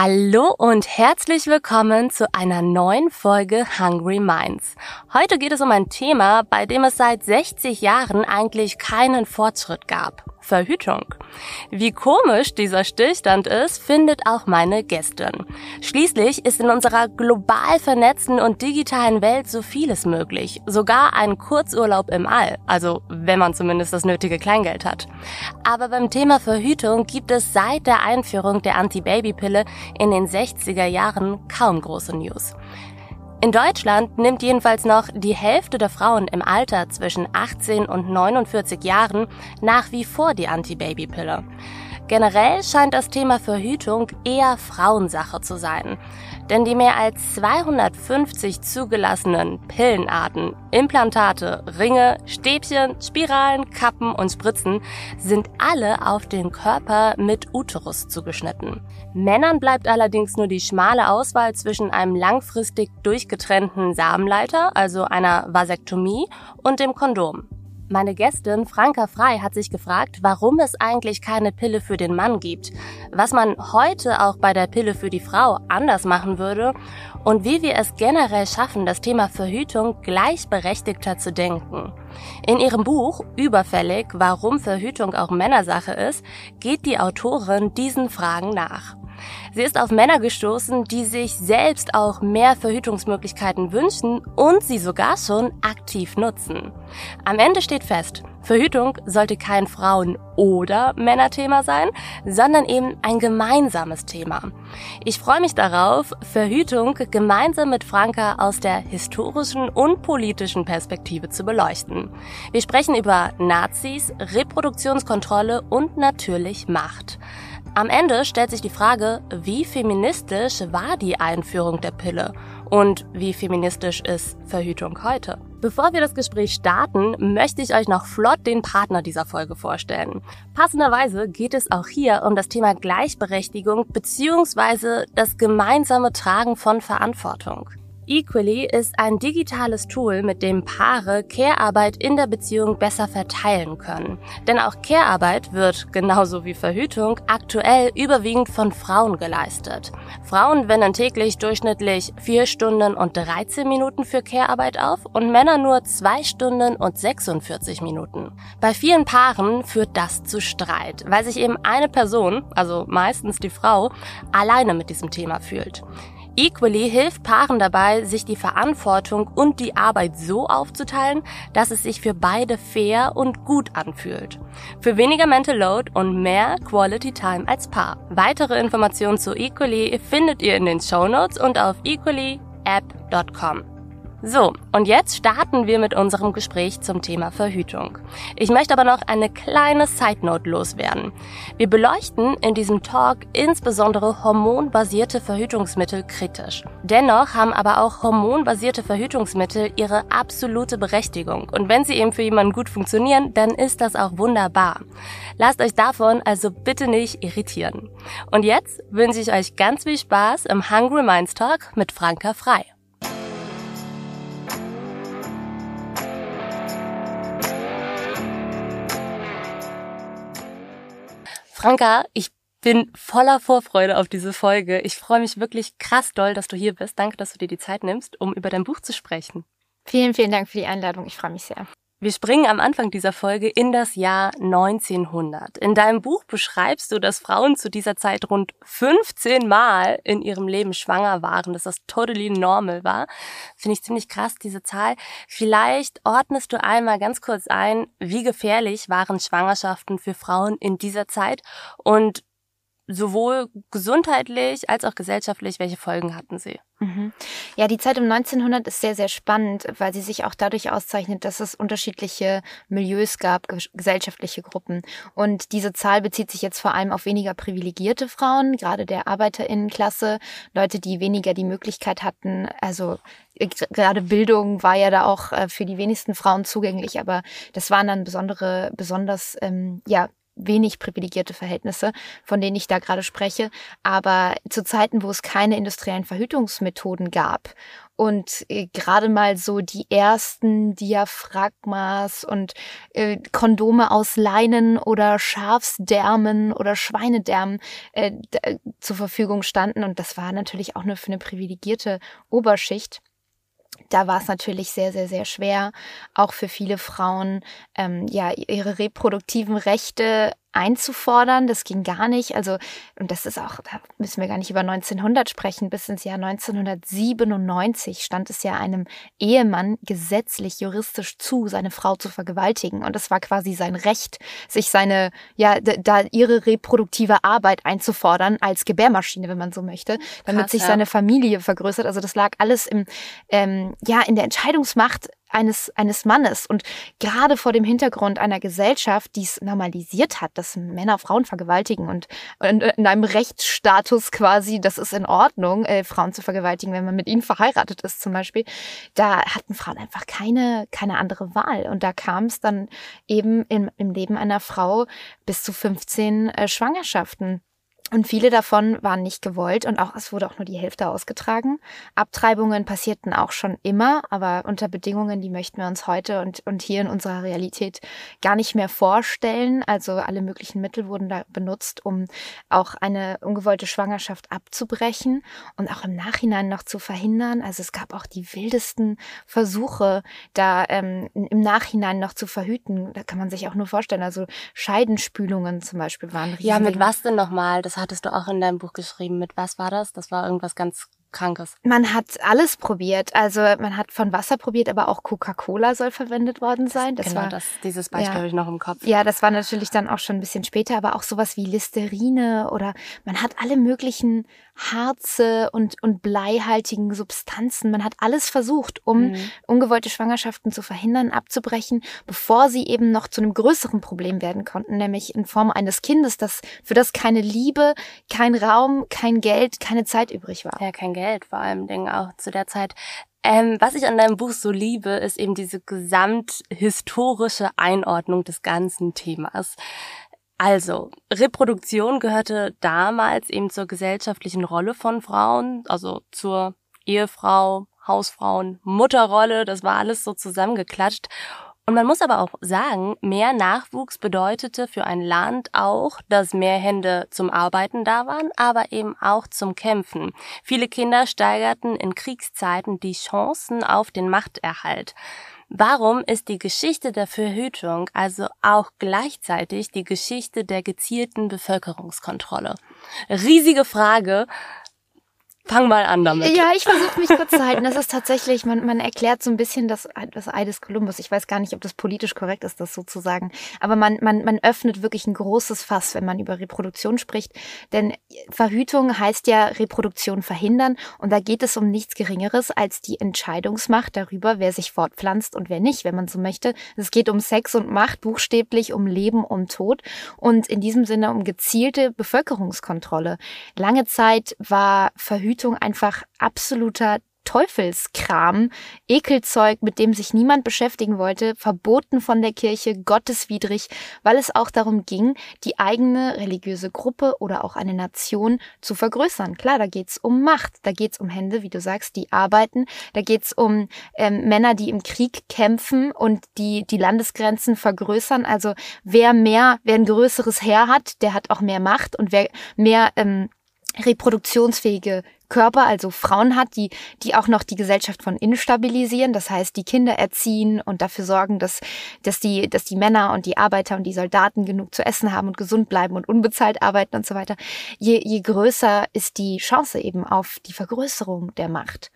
Hallo und herzlich willkommen zu einer neuen Folge Hungry Minds. Heute geht es um ein Thema, bei dem es seit 60 Jahren eigentlich keinen Fortschritt gab. Verhütung. Wie komisch dieser Stillstand ist, findet auch meine Gästin. Schließlich ist in unserer global vernetzten und digitalen Welt so vieles möglich. Sogar ein Kurzurlaub im All. Also, wenn man zumindest das nötige Kleingeld hat. Aber beim Thema Verhütung gibt es seit der Einführung der Anti-Baby-Pille in den 60er Jahren kaum große News. In Deutschland nimmt jedenfalls noch die Hälfte der Frauen im Alter zwischen 18 und 49 Jahren nach wie vor die Antibabypille. Generell scheint das Thema Verhütung eher Frauensache zu sein. Denn die mehr als 250 zugelassenen Pillenarten, Implantate, Ringe, Stäbchen, Spiralen, Kappen und Spritzen sind alle auf den Körper mit Uterus zugeschnitten. Männern bleibt allerdings nur die schmale Auswahl zwischen einem langfristig durchgetrennten Samenleiter, also einer Vasektomie, und dem Kondom. Meine Gästin Franka Frei hat sich gefragt, warum es eigentlich keine Pille für den Mann gibt, was man heute auch bei der Pille für die Frau anders machen würde und wie wir es generell schaffen, das Thema Verhütung gleichberechtigter zu denken. In ihrem Buch Überfällig, warum Verhütung auch Männersache ist, geht die Autorin diesen Fragen nach. Sie ist auf Männer gestoßen, die sich selbst auch mehr Verhütungsmöglichkeiten wünschen und sie sogar schon aktiv nutzen. Am Ende steht fest, Verhütung sollte kein Frauen- oder Männerthema sein, sondern eben ein gemeinsames Thema. Ich freue mich darauf, Verhütung gemeinsam mit Franka aus der historischen und politischen Perspektive zu beleuchten. Wir sprechen über Nazis, Reproduktionskontrolle und natürlich Macht. Am Ende stellt sich die Frage, wie feministisch war die Einführung der Pille und wie feministisch ist Verhütung heute? Bevor wir das Gespräch starten, möchte ich euch noch flott den Partner dieser Folge vorstellen. Passenderweise geht es auch hier um das Thema Gleichberechtigung bzw. das gemeinsame Tragen von Verantwortung. Equally ist ein digitales Tool, mit dem Paare Care-Arbeit in der Beziehung besser verteilen können. Denn auch Care-Arbeit wird, genauso wie Verhütung, aktuell überwiegend von Frauen geleistet. Frauen wenden täglich durchschnittlich 4 Stunden und 13 Minuten für Care-Arbeit auf und Männer nur 2 Stunden und 46 Minuten. Bei vielen Paaren führt das zu Streit, weil sich eben eine Person, also meistens die Frau, alleine mit diesem Thema fühlt. Equally hilft Paaren dabei, sich die Verantwortung und die Arbeit so aufzuteilen, dass es sich für beide fair und gut anfühlt. Für weniger Mental Load und mehr Quality Time als Paar. Weitere Informationen zu Equally findet ihr in den Show Notes und auf equallyapp.com. So, und jetzt starten wir mit unserem Gespräch zum Thema Verhütung. Ich möchte aber noch eine kleine Side Note loswerden. Wir beleuchten in diesem Talk insbesondere hormonbasierte Verhütungsmittel kritisch. Dennoch haben aber auch hormonbasierte Verhütungsmittel ihre absolute Berechtigung. Und wenn sie eben für jemanden gut funktionieren, dann ist das auch wunderbar. Lasst euch davon also bitte nicht irritieren. Und jetzt wünsche ich euch ganz viel Spaß im Hungry Minds Talk mit Franka Frei. Franka, ich bin voller Vorfreude auf diese Folge. Ich freue mich wirklich krass doll, dass du hier bist. Danke, dass du dir die Zeit nimmst, um über dein Buch zu sprechen. Vielen, vielen Dank für die Einladung. Ich freue mich sehr. Wir springen am Anfang dieser Folge in das Jahr 1900. In deinem Buch beschreibst du, dass Frauen zu dieser Zeit rund 15 Mal in ihrem Leben schwanger waren, dass das totally normal war. Finde ich ziemlich krass, diese Zahl. Vielleicht ordnest du einmal ganz kurz ein, wie gefährlich waren Schwangerschaften für Frauen in dieser Zeit und sowohl gesundheitlich als auch gesellschaftlich, welche Folgen hatten sie? Mhm. Ja, die Zeit um 1900 ist sehr, sehr spannend, weil sie sich auch dadurch auszeichnet, dass es unterschiedliche Milieus gab, gesellschaftliche Gruppen. Und diese Zahl bezieht sich jetzt vor allem auf weniger privilegierte Frauen, gerade der Arbeiterinnenklasse, Leute, die weniger die Möglichkeit hatten, also äh, gerade Bildung war ja da auch äh, für die wenigsten Frauen zugänglich, aber das waren dann besondere, besonders ähm, ja wenig privilegierte Verhältnisse, von denen ich da gerade spreche. Aber zu Zeiten, wo es keine industriellen Verhütungsmethoden gab und äh, gerade mal so die ersten Diaphragmas und äh, Kondome aus Leinen oder Schafsdärmen oder Schweinedärmen äh, zur Verfügung standen. Und das war natürlich auch nur für eine privilegierte Oberschicht da war es natürlich sehr, sehr, sehr schwer, auch für viele Frauen, ähm, ja, ihre reproduktiven Rechte einzufordern. Das ging gar nicht. Also, und das ist auch, da müssen wir gar nicht über 1900 sprechen. Bis ins Jahr 1997 stand es ja einem Ehemann gesetzlich, juristisch zu, seine Frau zu vergewaltigen. Und das war quasi sein Recht, sich seine, ja, da ihre reproduktive Arbeit einzufordern als Gebärmaschine, wenn man so möchte, damit Krass, sich ja. seine Familie vergrößert. Also das lag alles im, ähm, ja, in der Entscheidungsmacht eines, eines Mannes. Und gerade vor dem Hintergrund einer Gesellschaft, die es normalisiert hat, dass Männer Frauen vergewaltigen und, und in einem Rechtsstatus quasi, das ist in Ordnung, äh, Frauen zu vergewaltigen, wenn man mit ihnen verheiratet ist zum Beispiel, da hatten Frauen einfach keine, keine andere Wahl. Und da kam es dann eben im, im Leben einer Frau bis zu 15 äh, Schwangerschaften. Und viele davon waren nicht gewollt und auch es wurde auch nur die Hälfte ausgetragen. Abtreibungen passierten auch schon immer, aber unter Bedingungen, die möchten wir uns heute und, und hier in unserer Realität gar nicht mehr vorstellen. Also alle möglichen Mittel wurden da benutzt, um auch eine ungewollte Schwangerschaft abzubrechen und auch im Nachhinein noch zu verhindern. Also es gab auch die wildesten Versuche, da ähm, im Nachhinein noch zu verhüten. Da kann man sich auch nur vorstellen. Also Scheidenspülungen zum Beispiel waren riesig. Ja, mit was denn nochmal? Das hattest du auch in deinem Buch geschrieben. Mit was war das? Das war irgendwas ganz Krankes. Man hat alles probiert. Also man hat von Wasser probiert, aber auch Coca-Cola soll verwendet worden sein. Das genau, war, das, dieses Beispiel ja, habe ich noch im Kopf. Ja, das war natürlich dann auch schon ein bisschen später, aber auch sowas wie Listerine oder man hat alle möglichen Harze und, und bleihaltigen Substanzen. Man hat alles versucht, um mhm. ungewollte Schwangerschaften zu verhindern, abzubrechen, bevor sie eben noch zu einem größeren Problem werden konnten, nämlich in Form eines Kindes, das, für das keine Liebe, kein Raum, kein Geld, keine Zeit übrig war. Ja, kein Geld vor allem Dingen auch zu der Zeit. Ähm, was ich an deinem Buch so liebe, ist eben diese gesamthistorische Einordnung des ganzen Themas. Also, Reproduktion gehörte damals eben zur gesellschaftlichen Rolle von Frauen, also zur Ehefrau, Hausfrauen, Mutterrolle, das war alles so zusammengeklatscht. Und man muss aber auch sagen, mehr Nachwuchs bedeutete für ein Land auch, dass mehr Hände zum Arbeiten da waren, aber eben auch zum Kämpfen. Viele Kinder steigerten in Kriegszeiten die Chancen auf den Machterhalt. Warum ist die Geschichte der Verhütung also auch gleichzeitig die Geschichte der gezielten Bevölkerungskontrolle? Riesige Frage, Fang mal an damit. Ja, ich versuche mich kurz zu halten. Das ist tatsächlich, man, man erklärt so ein bisschen das, das Ei des Kolumbus. Ich weiß gar nicht, ob das politisch korrekt ist, das sozusagen. Aber man, man, man öffnet wirklich ein großes Fass, wenn man über Reproduktion spricht. Denn Verhütung heißt ja Reproduktion verhindern. Und da geht es um nichts Geringeres als die Entscheidungsmacht darüber, wer sich fortpflanzt und wer nicht, wenn man so möchte. Es geht um Sex und Macht, buchstäblich um Leben, um Tod. Und in diesem Sinne um gezielte Bevölkerungskontrolle. Lange Zeit war Verhütung Verhütung einfach absoluter Teufelskram, Ekelzeug, mit dem sich niemand beschäftigen wollte, verboten von der Kirche, gotteswidrig, weil es auch darum ging, die eigene religiöse Gruppe oder auch eine Nation zu vergrößern. Klar, da geht's um Macht, da geht's um Hände, wie du sagst, die arbeiten, da geht's um ähm, Männer, die im Krieg kämpfen und die die Landesgrenzen vergrößern. Also wer mehr, wer ein größeres Heer hat, der hat auch mehr Macht und wer mehr ähm, reproduktionsfähige Körper, also Frauen hat, die, die auch noch die Gesellschaft von innen stabilisieren, das heißt, die Kinder erziehen und dafür sorgen, dass, dass die, dass die Männer und die Arbeiter und die Soldaten genug zu essen haben und gesund bleiben und unbezahlt arbeiten und so weiter. Je, je größer ist die Chance eben auf die Vergrößerung der Macht.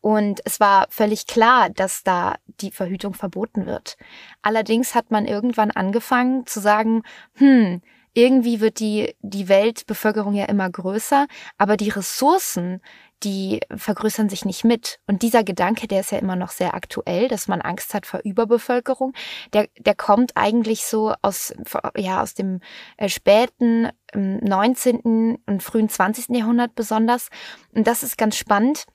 Und es war völlig klar, dass da die Verhütung verboten wird. Allerdings hat man irgendwann angefangen zu sagen, hm, irgendwie wird die, die Weltbevölkerung ja immer größer, aber die Ressourcen, die vergrößern sich nicht mit. Und dieser Gedanke, der ist ja immer noch sehr aktuell, dass man Angst hat vor Überbevölkerung, der, der kommt eigentlich so aus, ja, aus dem äh, späten 19. Ähm, und frühen 20. Jahrhundert besonders. Und das ist ganz spannend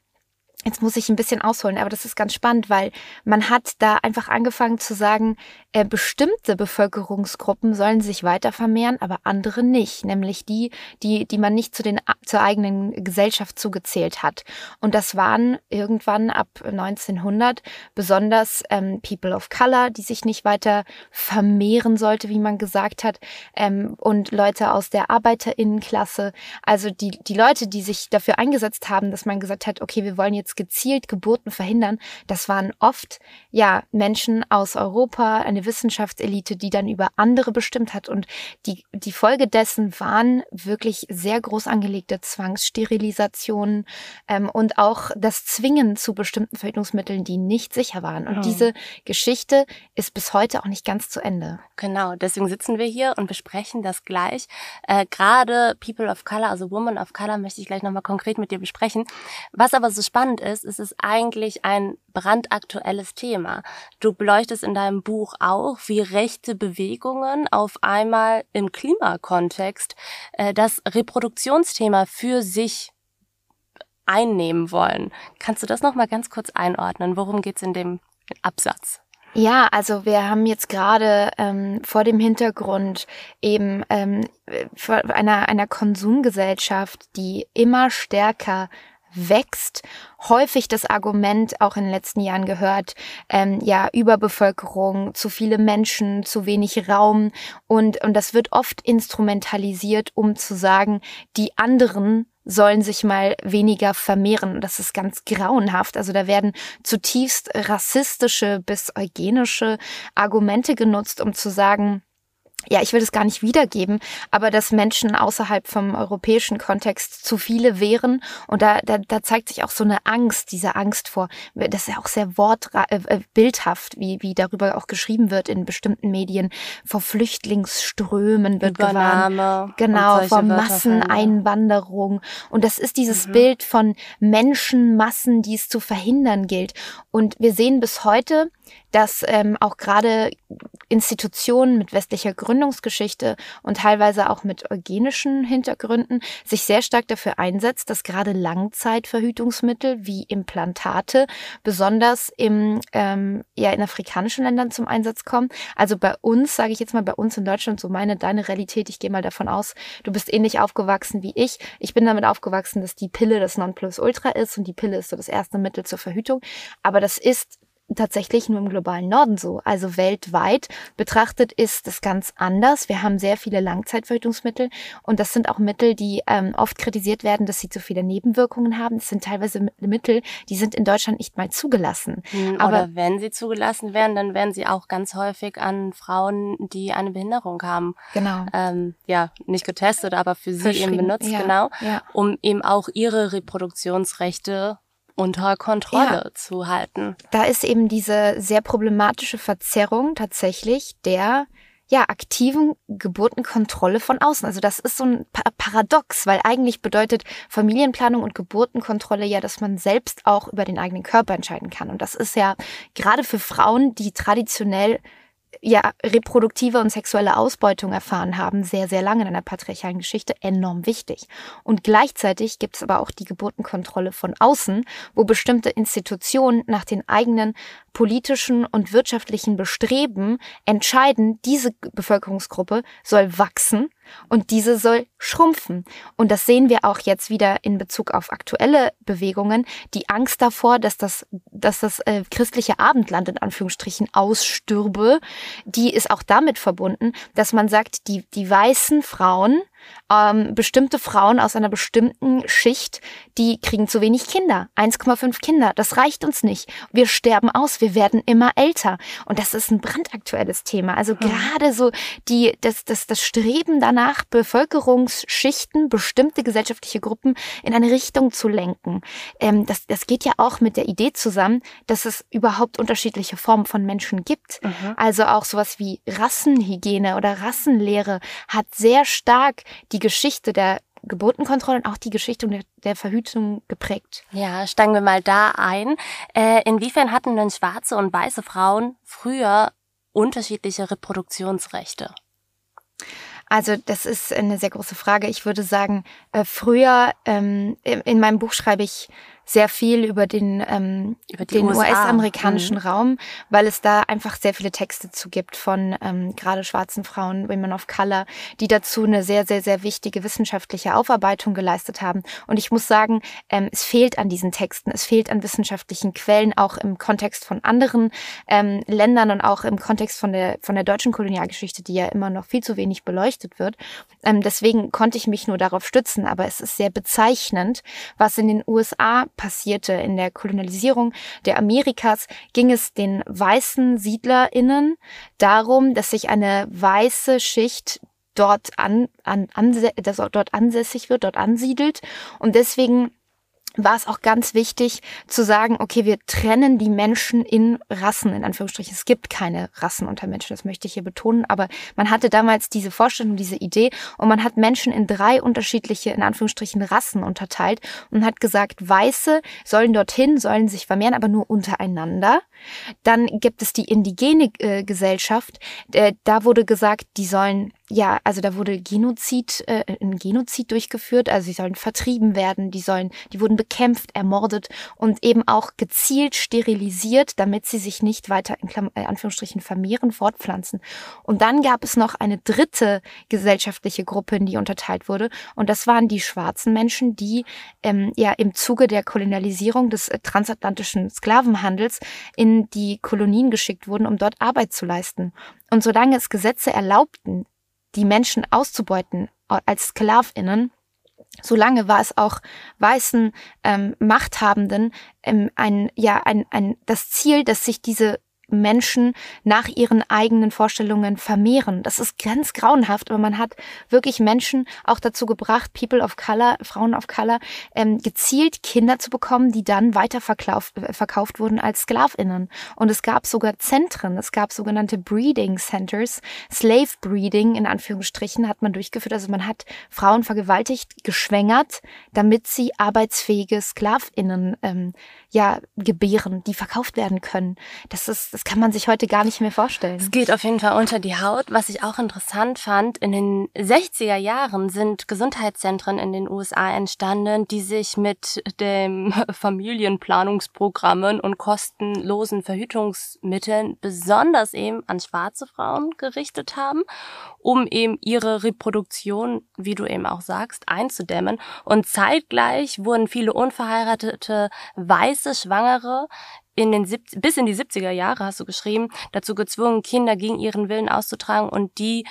Jetzt muss ich ein bisschen ausholen, aber das ist ganz spannend, weil man hat da einfach angefangen zu sagen, äh, bestimmte Bevölkerungsgruppen sollen sich weiter vermehren, aber andere nicht, nämlich die, die, die man nicht zu den zur eigenen Gesellschaft zugezählt hat. Und das waren irgendwann ab 1900 besonders ähm, People of Color, die sich nicht weiter vermehren sollte, wie man gesagt hat, ähm, und Leute aus der Arbeiterinnenklasse, also die die Leute, die sich dafür eingesetzt haben, dass man gesagt hat, okay, wir wollen jetzt gezielt Geburten verhindern, das waren oft ja Menschen aus Europa, eine Wissenschaftselite, die dann über andere bestimmt hat. Und die, die Folge dessen waren wirklich sehr groß angelegte Zwangssterilisationen ähm, und auch das Zwingen zu bestimmten Verhütungsmitteln, die nicht sicher waren. Und oh. diese Geschichte ist bis heute auch nicht ganz zu Ende. Genau, deswegen sitzen wir hier und besprechen das gleich. Äh, Gerade People of Color, also Women of Color, möchte ich gleich nochmal konkret mit dir besprechen. Was aber so spannend ist, ist es eigentlich ein brandaktuelles Thema. Du beleuchtest in deinem Buch auch, wie rechte Bewegungen auf einmal im Klimakontext äh, das Reproduktionsthema für sich einnehmen wollen. Kannst du das noch mal ganz kurz einordnen? Worum geht's in dem Absatz? Ja, also wir haben jetzt gerade ähm, vor dem Hintergrund eben ähm, einer, einer Konsumgesellschaft, die immer stärker wächst, häufig das Argument auch in den letzten Jahren gehört, ähm, ja, Überbevölkerung, zu viele Menschen, zu wenig Raum und, und das wird oft instrumentalisiert, um zu sagen, die anderen sollen sich mal weniger vermehren. Das ist ganz grauenhaft. Also da werden zutiefst rassistische bis eugenische Argumente genutzt, um zu sagen, ja, ich will das gar nicht wiedergeben, aber dass Menschen außerhalb vom europäischen Kontext zu viele wären und da, da, da zeigt sich auch so eine Angst, diese Angst vor, das ist ja auch sehr wortbildhaft, äh, wie, wie darüber auch geschrieben wird in bestimmten Medien, vor Flüchtlingsströmen wird Übernahme gewarnt. Genau, vor Masseneinwanderung. Und das ist dieses mhm. Bild von Menschenmassen, die es zu verhindern gilt. Und wir sehen bis heute, dass ähm, auch gerade Institutionen mit westlicher Gründungsgeschichte und teilweise auch mit eugenischen Hintergründen sich sehr stark dafür einsetzt, dass gerade Langzeitverhütungsmittel wie Implantate besonders im, ähm, ja, in afrikanischen Ländern zum Einsatz kommen. Also bei uns, sage ich jetzt mal, bei uns in Deutschland, so meine, deine Realität, ich gehe mal davon aus, du bist ähnlich aufgewachsen wie ich. Ich bin damit aufgewachsen, dass die Pille das Nonplusultra ist und die Pille ist so das erste Mittel zur Verhütung. Aber das ist tatsächlich nur im globalen Norden so. Also weltweit betrachtet ist das ganz anders. Wir haben sehr viele Langzeitverhütungsmittel und das sind auch Mittel, die ähm, oft kritisiert werden, dass sie zu viele Nebenwirkungen haben. Das sind teilweise Mittel, die sind in Deutschland nicht mal zugelassen. Hm, Aber oder wenn sie zugelassen werden, dann werden sie auch ganz häufig an Frauen, die eine Behinderung haben, genau. ähm, ja nicht getestet, aber für sie eben benutzt, ja, genau, ja. um eben auch ihre Reproduktionsrechte unter Kontrolle ja. zu halten. Da ist eben diese sehr problematische Verzerrung tatsächlich der ja, aktiven Geburtenkontrolle von außen. Also das ist so ein Paradox, weil eigentlich bedeutet Familienplanung und Geburtenkontrolle ja, dass man selbst auch über den eigenen Körper entscheiden kann. Und das ist ja gerade für Frauen, die traditionell ja reproduktive und sexuelle Ausbeutung erfahren haben, sehr, sehr lange in einer patriarchalen Geschichte, enorm wichtig. Und gleichzeitig gibt es aber auch die Geburtenkontrolle von außen, wo bestimmte Institutionen nach den eigenen politischen und wirtschaftlichen Bestreben entscheiden, diese Bevölkerungsgruppe soll wachsen und diese soll schrumpfen. Und das sehen wir auch jetzt wieder in Bezug auf aktuelle Bewegungen. Die Angst davor, dass das, dass das äh, christliche Abendland in Anführungsstrichen ausstürbe, die ist auch damit verbunden, dass man sagt, die, die weißen Frauen Ähm, bestimmte Frauen aus einer bestimmten Schicht, die kriegen zu wenig Kinder. 1,5 Kinder. Das reicht uns nicht. Wir sterben aus. Wir werden immer älter. Und das ist ein brandaktuelles Thema. Also mhm. gerade so die, das, das, das Streben danach, Bevölkerungsschichten, bestimmte gesellschaftliche Gruppen in eine Richtung zu lenken. Ähm, das, das geht ja auch mit der Idee zusammen, dass es überhaupt unterschiedliche Formen von Menschen gibt. Mhm. Also auch sowas wie Rassenhygiene oder Rassenlehre hat sehr stark die Geschichte der Geburtenkontrolle und auch die Geschichte der, der Verhütung geprägt. Ja, steigen wir mal da ein. Äh, inwiefern hatten denn schwarze und weiße Frauen früher unterschiedliche Reproduktionsrechte? Also das ist eine sehr große Frage. Ich würde sagen, äh, früher ähm, in meinem Buch schreibe ich sehr viel über den, ähm, über den US-amerikanischen mhm. Raum, weil es da einfach sehr viele Texte zu gibt von ähm, gerade schwarzen Frauen, Women of Color, die dazu eine sehr, sehr, sehr wichtige wissenschaftliche Aufarbeitung geleistet haben. Und ich muss sagen, ähm, es fehlt an diesen Texten, es fehlt an wissenschaftlichen Quellen, auch im Kontext von anderen ähm, Ländern und auch im Kontext von der, von der deutschen Kolonialgeschichte, die ja immer noch viel zu wenig beleuchtet wird. Ähm, deswegen konnte ich mich nur darauf stützen, aber es ist sehr bezeichnend, was in den USA passierte. In der Kolonialisierung der Amerikas ging es den weißen SiedlerInnen darum, dass sich eine weiße Schicht dort an, an, an dort ansässig wird, dort ansiedelt und deswegen war es auch ganz wichtig zu sagen, okay, wir trennen die Menschen in Rassen, in Anführungsstrichen. Es gibt keine Rassen unter Menschen, das möchte ich hier betonen, aber man hatte damals diese Vorstellung, diese Idee und man hat Menschen in drei unterschiedliche, in Anführungsstrichen, Rassen unterteilt und hat gesagt, Weiße sollen dorthin, sollen sich vermehren, aber nur untereinander. Dann gibt es die indigene äh, Gesellschaft, äh, da wurde gesagt, die sollen ja, also da wurde Genozid, äh, ein Genozid durchgeführt, also sie sollen vertrieben werden, die sollen, die wurden bekämpft, ermordet und eben auch gezielt sterilisiert, damit sie sich nicht weiter in Klam äh, Anführungsstrichen vermehren, fortpflanzen. Und dann gab es noch eine dritte gesellschaftliche Gruppe, in die unterteilt wurde, und das waren die schwarzen Menschen, die ähm, ja im Zuge der Kolonialisierung des äh, transatlantischen Sklavenhandels in die Kolonien geschickt wurden, um dort Arbeit zu leisten. Und solange es Gesetze erlaubten, die Menschen auszubeuten als Sklavinnen, solange war es auch weißen ähm, Machthabenden ähm, ein ja ein, ein das Ziel, dass sich diese Menschen nach ihren eigenen Vorstellungen vermehren. Das ist ganz grauenhaft, aber man hat wirklich Menschen auch dazu gebracht, People of Color, Frauen of Color, ähm, gezielt Kinder zu bekommen, die dann weiter verkauft, äh, verkauft wurden als Sklavinnen. Und es gab sogar Zentren, es gab sogenannte Breeding Centers, Slave Breeding in Anführungsstrichen hat man durchgeführt. Also man hat Frauen vergewaltigt, geschwängert, damit sie arbeitsfähige Sklavinnen ähm, ja gebären, die verkauft werden können. Das ist das kann man sich heute gar nicht mehr vorstellen. Es geht auf jeden Fall unter die Haut. Was ich auch interessant fand, in den 60er Jahren sind Gesundheitszentren in den USA entstanden, die sich mit dem Familienplanungsprogrammen und kostenlosen Verhütungsmitteln besonders eben an schwarze Frauen gerichtet haben, um eben ihre Reproduktion, wie du eben auch sagst, einzudämmen. Und zeitgleich wurden viele unverheiratete weiße Schwangere in den bis in die 70er Jahre, hast du geschrieben, dazu gezwungen, Kinder gegen ihren Willen auszutragen und die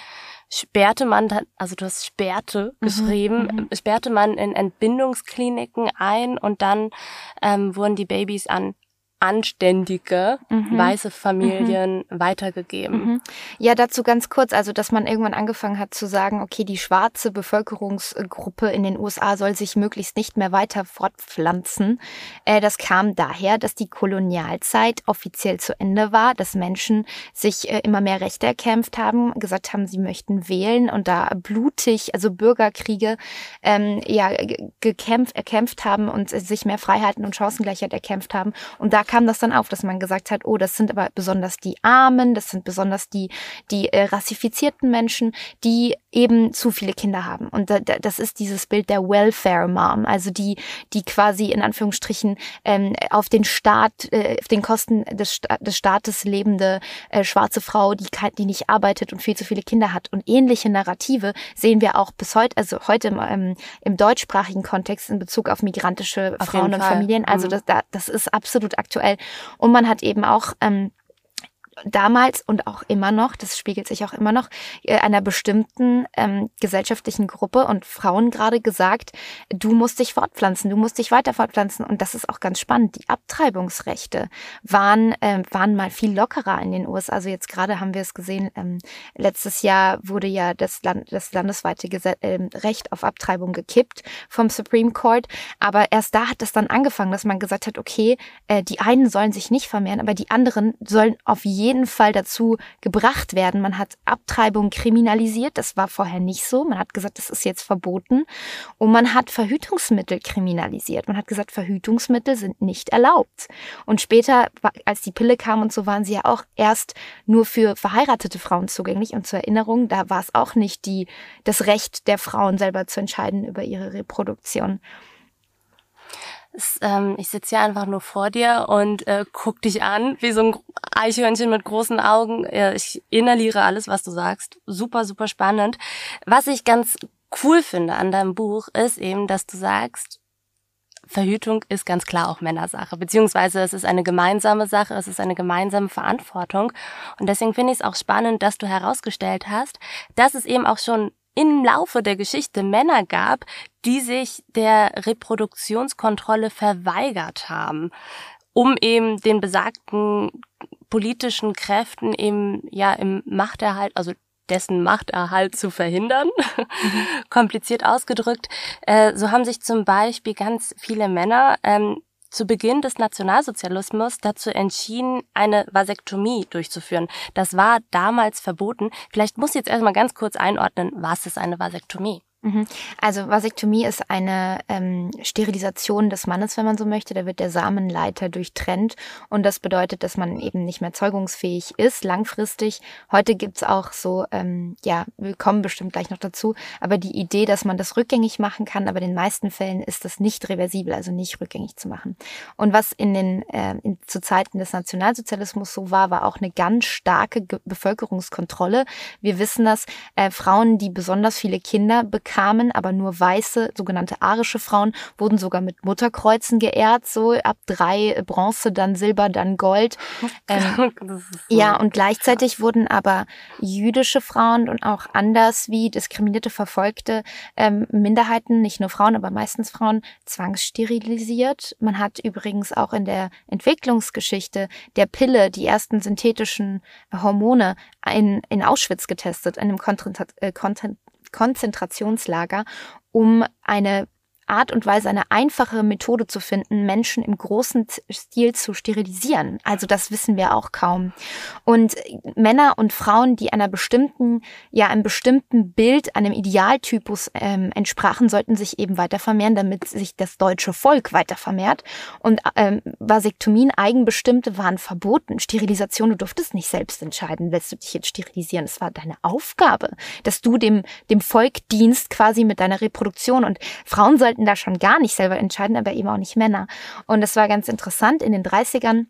sperrte man, also du hast sperrte mhm, geschrieben, mhm, sperrte man in Entbindungskliniken ein und dann ähm, wurden die Babys an anständige mhm. weiße Familien mhm. weitergegeben. Mhm. Ja, dazu ganz kurz, also dass man irgendwann angefangen hat zu sagen, okay, die schwarze Bevölkerungsgruppe in den USA soll sich möglichst nicht mehr weiter fortpflanzen. Äh, das kam daher, dass die Kolonialzeit offiziell zu Ende war, dass Menschen sich äh, immer mehr Rechte erkämpft haben, gesagt haben, sie möchten wählen und da blutig, also Bürgerkriege, ähm, ja, gekämpft, erkämpft haben und sich mehr Freiheiten und Chancengleichheit erkämpft haben. Und da kam das dann auf, dass man gesagt hat, oh, das sind aber besonders die Armen, das sind besonders die, die äh, rassifizierten Menschen, die eben zu viele Kinder haben. Und da, das ist dieses Bild der Welfare Mom, also die, die quasi in Anführungsstrichen ähm, auf den Staat, äh, auf den Kosten des, des Staates lebende äh, schwarze Frau, die, die nicht arbeitet und viel zu viele Kinder hat. Und ähnliche Narrative sehen wir auch bis heute, also heute im, ähm, im deutschsprachigen Kontext in Bezug auf migrantische auf Frauen und Familien. Also mhm. das, das ist absolut aktuell aktuell. Und man hat eben auch ähm, damals und auch immer noch, das spiegelt sich auch immer noch, äh, einer bestimmten ähm, gesellschaftlichen Gruppe und Frauen gerade gesagt, du musst dich fortpflanzen, du musst dich weiter fortpflanzen. Und das ist auch ganz spannend. Die Abtreibungsrechte waren, äh, waren mal viel lockerer in den USA. Also jetzt gerade haben wir es gesehen, ähm, letztes Jahr wurde ja das, Land, das landesweite Gesetz, äh, Recht auf Abtreibung gekippt vom Supreme Court. Aber erst da hat es dann angefangen, dass man gesagt hat, okay, äh, die einen sollen sich nicht vermehren, aber die anderen sollen auf jeden Fall dazu gebracht werden. Man hat Abtreibung kriminalisiert. Das war vorher nicht so. Man hat gesagt, das ist jetzt verboten. Und man hat Verhütungsmittel kriminalisiert. Man hat gesagt, Verhütungsmittel sind nicht erlaubt. Und später, als die Pille kam und so, waren sie ja auch erst nur für verheiratete Frauen zugänglich. Und zur Erinnerung, da war es auch nicht die, das Recht der Frauen selber zu entscheiden über ihre Reproduktion. Es, ähm, ich sitze hier einfach nur vor dir und äh, guck dich an, wie so ein Eichhörnchen mit großen Augen. Ich inhaliere alles, was du sagst. Super, super spannend. Was ich ganz cool finde an deinem Buch, ist eben, dass du sagst, Verhütung ist ganz klar auch Männersache, beziehungsweise es ist eine gemeinsame Sache, es ist eine gemeinsame Verantwortung. Und deswegen finde ich es auch spannend, dass du herausgestellt hast, dass es eben auch schon im Laufe der Geschichte Männer gab, die sich der Reproduktionskontrolle verweigert haben, um eben den besagten politischen Kräften eben ja im Machterhalt, also dessen Machterhalt zu verhindern. Mhm. Kompliziert ausgedrückt. Äh, so haben sich zum Beispiel ganz viele Männer ähm, zu Beginn des Nationalsozialismus dazu entschieden, eine Vasektomie durchzuführen. Das war damals verboten. Vielleicht muss ich jetzt erstmal ganz kurz einordnen, was ist eine Vasektomie? Mhm. Also Vasektomie ist eine ähm, Sterilisation des Mannes, wenn man so möchte. Da wird der Samenleiter durchtrennt und das bedeutet, dass man eben nicht mehr zeugungsfähig ist, langfristig. Heute gibt's auch so, ähm, ja, wir kommen bestimmt gleich noch dazu, aber die Idee, dass man das rückgängig machen kann, aber in den meisten Fällen ist das nicht reversibel, also nicht rückgängig zu machen. Und was in den äh, in, zu Zeiten des Nationalsozialismus so war, war auch eine ganz starke Ge Bevölkerungskontrolle. Wir wissen das, äh, Frauen, die besonders viele Kinder bekamen, kamen, aber nur weiße, sogenannte arische Frauen wurden sogar mit Mutterkreuzen geehrt, so ab drei Bronze, dann Silber, dann Gold. Ähm, so ja, und gleichzeitig wurden aber jüdische Frauen und auch anders wie diskriminierte, verfolgte ähm, Minderheiten, nicht nur Frauen, aber meistens Frauen, zwangssterilisiert. Man hat übrigens auch in der Entwicklungsgeschichte der Pille die ersten synthetischen Hormone in, in Auschwitz getestet, in einem Kontent, äh, Kontent Konzentrationslager, um eine Art und Weise, eine einfache Methode zu finden, Menschen im großen Stil zu sterilisieren. Also das wissen wir auch kaum. Und Männer und Frauen, die einer bestimmten, ja, einem bestimmten Bild, einem Idealtypus ähm, entsprachen, sollten sich eben weiter vermehren, damit sich das deutsche Volk weiter vermehrt. Und ähm, Vasektomien, eigenbestimmte, waren verboten. Sterilisation, du durftest nicht selbst entscheiden, lässt du dich jetzt sterilisieren. Es war deine Aufgabe, dass du dem, dem Volk dienst quasi mit deiner Reproduktion. Und Frauen sollten sollten da schon gar nicht selber entscheiden, aber eben auch nicht Männer. Und es war ganz interessant in den 30ern.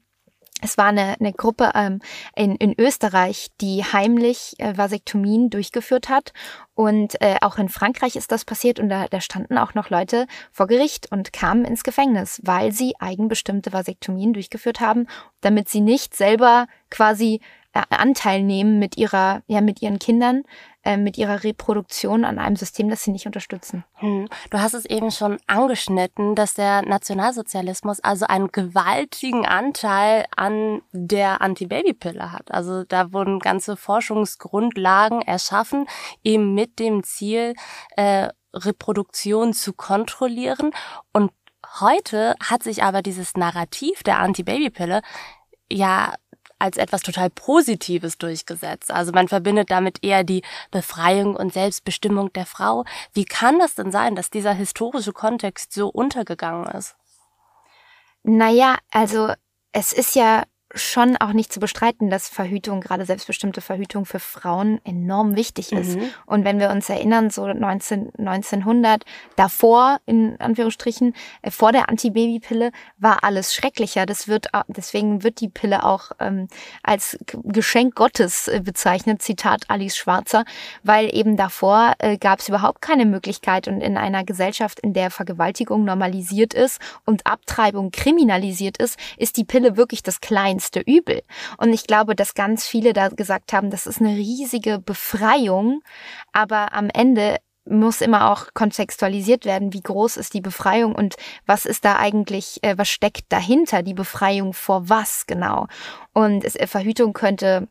Es war eine, eine Gruppe ähm, in, in Österreich, die heimlich äh, Vasektomien durchgeführt hat. Und äh, auch in Frankreich ist das passiert und da, da standen auch noch Leute vor Gericht und kamen ins Gefängnis, weil sie eigenbestimmte Vasektomien durchgeführt haben, damit sie nicht selber quasi Anteil nehmen mit ihrer, ja, mit ihren Kindern, äh, mit ihrer Reproduktion an einem System, das sie nicht unterstützen. Hm. Du hast es eben schon angeschnitten, dass der Nationalsozialismus also einen gewaltigen Anteil an der Antibabypille hat. Also da wurden ganze Forschungsgrundlagen erschaffen, eben mit dem Ziel, äh, Reproduktion zu kontrollieren. Und heute hat sich aber dieses Narrativ der Antibabypille ja als etwas total Positives durchgesetzt. Also man verbindet damit eher die Befreiung und Selbstbestimmung der Frau. Wie kann das denn sein, dass dieser historische Kontext so untergegangen ist? Naja, also es ist ja schon auch nicht zu bestreiten, dass Verhütung, gerade selbstbestimmte Verhütung für Frauen enorm wichtig ist. Mhm. Und wenn wir uns erinnern, so 19, 1900, davor, in Anführungsstrichen, äh, vor der Antibabypille, war alles schrecklicher. Das wird, deswegen wird die Pille auch ähm, als Geschenk Gottes äh, bezeichnet, Zitat Alice Schwarzer, weil eben davor äh, gab es überhaupt keine Möglichkeit und in einer Gesellschaft, in der Vergewaltigung normalisiert ist und Abtreibung kriminalisiert ist, ist die Pille wirklich das Kleinste kleinste Übel. Und ich glaube, dass ganz viele da gesagt haben, das ist eine riesige Befreiung, aber am Ende muss immer auch kontextualisiert werden, wie groß ist die Befreiung und was ist da eigentlich, äh, was steckt dahinter, die Befreiung vor was genau. Und es, äh, Verhütung könnte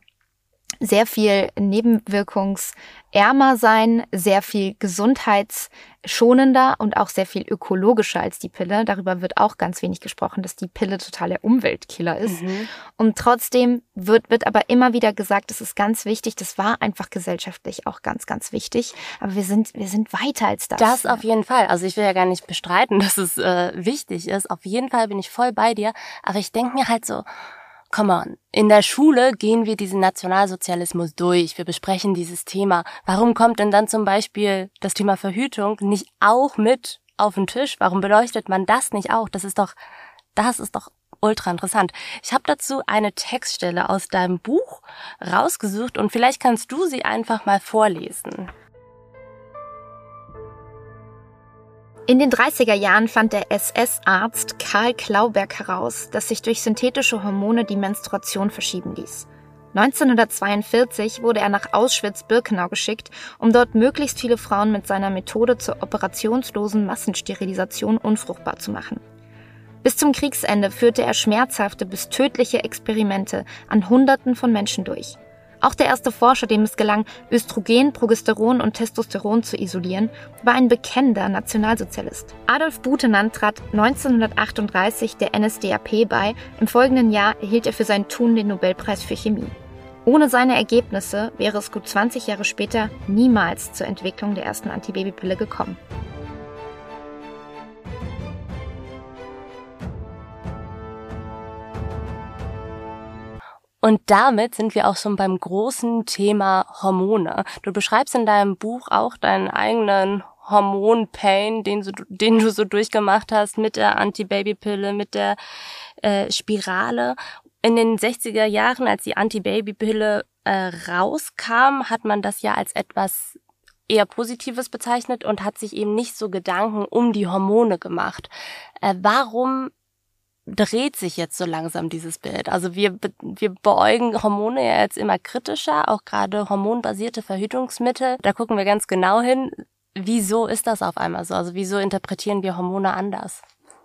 sehr viel nebenwirkungsärmer sein, sehr viel gesundheitsschonender und auch sehr viel ökologischer als die Pille. Darüber wird auch ganz wenig gesprochen, dass die Pille total der Umweltkiller ist. Mhm. Und trotzdem wird, wird aber immer wieder gesagt, das ist ganz wichtig. Das war einfach gesellschaftlich auch ganz, ganz wichtig. Aber wir sind, wir sind weiter als das. Das auf jeden Fall. Also ich will ja gar nicht bestreiten, dass es äh, wichtig ist. Auf jeden Fall bin ich voll bei dir. Aber ich denke mir halt so, come on. In der Schule gehen wir diesen Nationalsozialismus durch. Wir besprechen dieses Thema. Warum kommt denn dann zum Beispiel das Thema Verhütung nicht auch mit auf den Tisch? Warum beleuchtet man das nicht auch? Das ist doch, das ist doch ultra interessant. Ich habe dazu eine Textstelle aus deinem Buch rausgesucht und vielleicht kannst du sie einfach mal vorlesen. In den 30er Jahren fand der SS-Arzt Karl Klauberg heraus, dass sich durch synthetische Hormone die Menstruation verschieben ließ. 1942 wurde er nach Auschwitz-Birkenau geschickt, um dort möglichst viele Frauen mit seiner Methode zur operationslosen Massensterilisation unfruchtbar zu machen. Bis zum Kriegsende führte er schmerzhafte bis tödliche Experimente an Hunderten von Menschen durch. Auch der erste Forscher, dem es gelang, Östrogen, Progesteron und Testosteron zu isolieren, war ein bekennender Nationalsozialist. Adolf Butenandt trat 1938 der NSDAP bei. Im folgenden Jahr erhielt er für sein Tun den Nobelpreis für Chemie. Ohne seine Ergebnisse wäre es gut 20 Jahre später niemals zur Entwicklung der ersten Antibabypille gekommen. Und damit sind wir auch schon beim großen Thema Hormone. Du beschreibst in deinem Buch auch deinen eigenen Hormonpain, den, den du so durchgemacht hast mit der Antibabypille, mit der äh, Spirale. In den 60er Jahren, als die Antibabypille äh, rauskam, hat man das ja als etwas eher Positives bezeichnet und hat sich eben nicht so Gedanken um die Hormone gemacht. Äh, warum dreht sich jetzt so langsam dieses Bild. Also wir, wir beäugen Hormone ja jetzt immer kritischer, auch gerade hormonbasierte Verhütungsmittel. Da gucken wir ganz genau hin, wieso ist das auf einmal so? Also wieso interpretieren wir Hormone anders?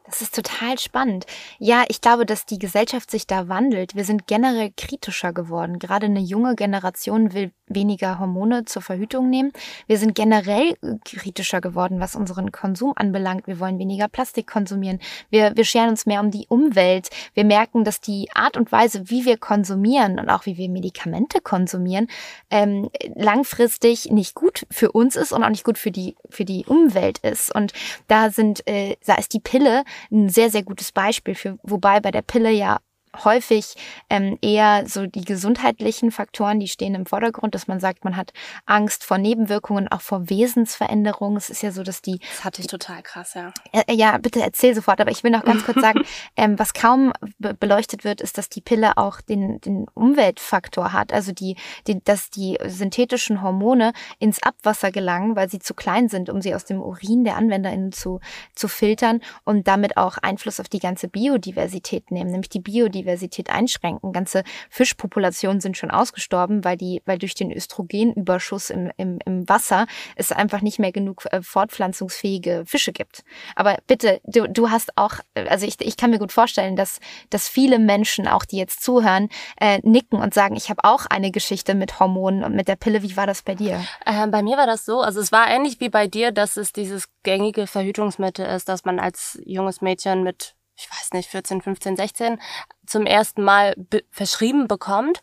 Das ist total spannend. Ja, ich glaube, dass die Gesellschaft sich da wandelt. Wir sind generell kritischer geworden. Gerade eine junge Generation will weniger Hormone zur Verhütung nehmen. Wir sind generell kritischer geworden, was unseren Konsum anbelangt. Wir wollen weniger Plastik konsumieren. Wir, wir scheren uns mehr um die Umwelt. Wir merken, dass die Art und Weise, wie wir konsumieren und auch wie wir Medikamente konsumieren, ähm, langfristig nicht gut für uns ist und auch nicht gut für die, für die Umwelt ist. Und da sind, äh, da ist die Pille ein sehr, sehr gutes Beispiel für, wobei bei der Pille ja häufig ähm, eher so die gesundheitlichen Faktoren, die stehen im Vordergrund, dass man sagt, man hat Angst vor Nebenwirkungen, auch vor Wesensveränderungen. Es ist ja so, dass die. Das hatte ich total krass, ja. Äh, ja, bitte erzähl sofort, aber ich will noch ganz kurz sagen, ähm, was kaum be beleuchtet wird, ist, dass die Pille auch den, den Umweltfaktor hat, also die, die, dass die synthetischen Hormone ins Abwasser gelangen, weil sie zu klein sind, um sie aus dem Urin der AnwenderInnen zu, zu filtern und damit auch Einfluss auf die ganze Biodiversität nehmen, nämlich die Biodiversität Biodiversität einschränken. Ganze Fischpopulationen sind schon ausgestorben, weil die, weil durch den Östrogenüberschuss im, im, im Wasser es einfach nicht mehr genug äh, fortpflanzungsfähige Fische gibt. Aber bitte, du, du hast auch, also ich, ich kann mir gut vorstellen, dass, dass viele Menschen, auch die jetzt zuhören, äh, nicken und sagen, ich habe auch eine Geschichte mit Hormonen und mit der Pille. Wie war das bei dir? Äh, bei mir war das so, also es war ähnlich wie bei dir, dass es dieses gängige Verhütungsmittel ist, dass man als junges Mädchen mit ich weiß nicht, 14, 15, 16 zum ersten Mal verschrieben bekommt.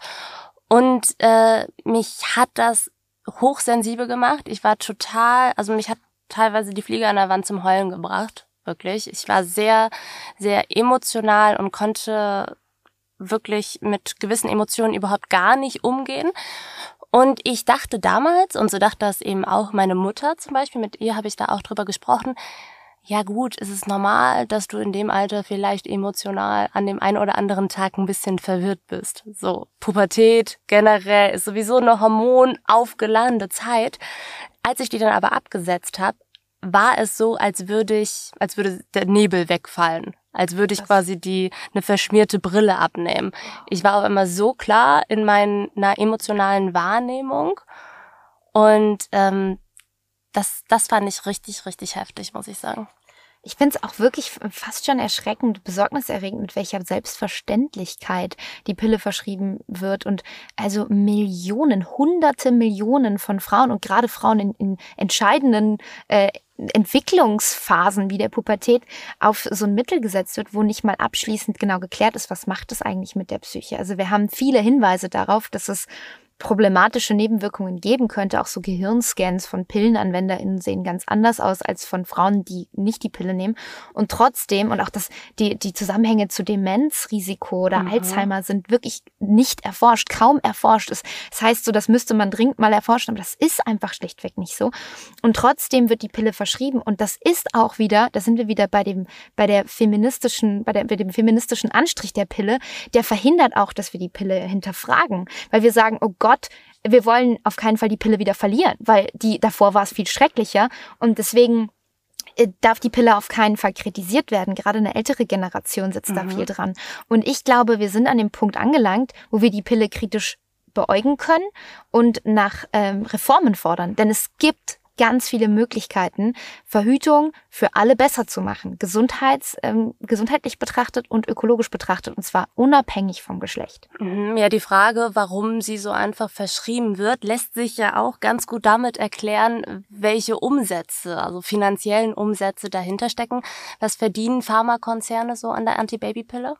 Und äh, mich hat das hochsensibel gemacht. Ich war total, also mich hat teilweise die Fliege an der Wand zum Heulen gebracht. Wirklich. Ich war sehr, sehr emotional und konnte wirklich mit gewissen Emotionen überhaupt gar nicht umgehen. Und ich dachte damals, und so dachte das eben auch meine Mutter zum Beispiel, mit ihr habe ich da auch drüber gesprochen, ja gut, es ist normal, dass du in dem Alter vielleicht emotional an dem einen oder anderen Tag ein bisschen verwirrt bist. So, Pubertät generell ist sowieso eine hormonaufgeladene Zeit. Als ich die dann aber abgesetzt habe, war es so, als würde ich, als würde der Nebel wegfallen. Als würde ich quasi die, eine verschmierte Brille abnehmen. Ich war auf einmal so klar in meiner emotionalen Wahrnehmung. Und ähm, das, das fand ich richtig, richtig heftig, muss ich sagen. Ich finde es auch wirklich fast schon erschreckend, besorgniserregend, mit welcher Selbstverständlichkeit die Pille verschrieben wird. Und also Millionen, hunderte Millionen von Frauen und gerade Frauen in, in entscheidenden äh, Entwicklungsphasen wie der Pubertät auf so ein Mittel gesetzt wird, wo nicht mal abschließend genau geklärt ist, was macht es eigentlich mit der Psyche. Also wir haben viele Hinweise darauf, dass es problematische Nebenwirkungen geben könnte. Auch so Gehirnscans von PillenanwenderInnen sehen ganz anders aus als von Frauen, die nicht die Pille nehmen. Und trotzdem, und auch das, die, die Zusammenhänge zu Demenzrisiko oder mhm. Alzheimer sind wirklich nicht erforscht, kaum erforscht. Das heißt so, das müsste man dringend mal erforschen, aber das ist einfach schlichtweg nicht so. Und trotzdem wird die Pille verschrieben. Und das ist auch wieder, da sind wir wieder bei dem, bei der feministischen, bei, der, bei dem feministischen Anstrich der Pille, der verhindert auch, dass wir die Pille hinterfragen. Weil wir sagen, oh Gott, Gott, wir wollen auf keinen Fall die Pille wieder verlieren, weil die davor war es viel schrecklicher und deswegen äh, darf die Pille auf keinen Fall kritisiert werden. Gerade eine ältere Generation sitzt mhm. da viel dran. Und ich glaube, wir sind an dem Punkt angelangt, wo wir die Pille kritisch beäugen können und nach ähm, Reformen fordern. Denn es gibt ganz viele Möglichkeiten, Verhütung für alle besser zu machen, gesundheits, ähm, gesundheitlich betrachtet und ökologisch betrachtet, und zwar unabhängig vom Geschlecht. Mhm, ja, die Frage, warum sie so einfach verschrieben wird, lässt sich ja auch ganz gut damit erklären, welche Umsätze, also finanziellen Umsätze dahinter stecken. Was verdienen Pharmakonzerne so an der Antibabypille?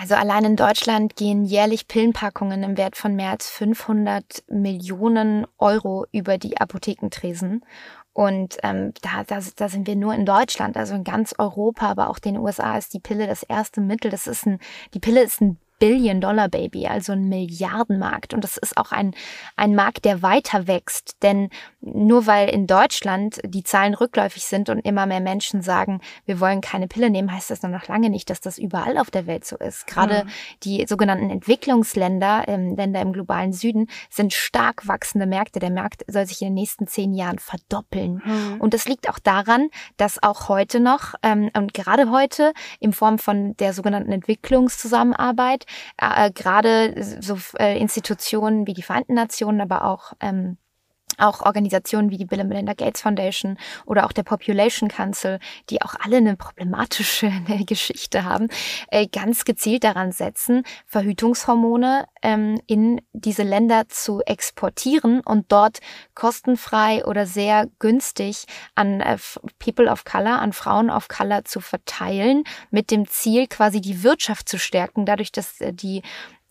Also allein in Deutschland gehen jährlich Pillenpackungen im Wert von mehr als 500 Millionen Euro über die Apothekentresen. Und ähm, da, da, da sind wir nur in Deutschland, also in ganz Europa, aber auch den USA ist die Pille das erste Mittel. Das ist ein, die Pille ist ein Billion-Dollar-Baby, also ein Milliardenmarkt. Und das ist auch ein, ein Markt, der weiter wächst. Denn nur weil in Deutschland die Zahlen rückläufig sind und immer mehr Menschen sagen, wir wollen keine Pille nehmen, heißt das noch lange nicht, dass das überall auf der Welt so ist. Gerade mhm. die sogenannten Entwicklungsländer, ähm, Länder im globalen Süden, sind stark wachsende Märkte. Der Markt soll sich in den nächsten zehn Jahren verdoppeln. Mhm. Und das liegt auch daran, dass auch heute noch ähm, und gerade heute in Form von der sogenannten Entwicklungszusammenarbeit äh, gerade so äh, Institutionen wie die Vereinten Nationen, aber auch ähm, auch Organisationen wie die Bill Melinda Gates Foundation oder auch der Population Council, die auch alle eine problematische Geschichte haben, äh, ganz gezielt daran setzen, Verhütungshormone ähm, in diese Länder zu exportieren und dort kostenfrei oder sehr günstig an äh, People of Color, an Frauen of Color zu verteilen, mit dem Ziel, quasi die Wirtschaft zu stärken, dadurch, dass äh, die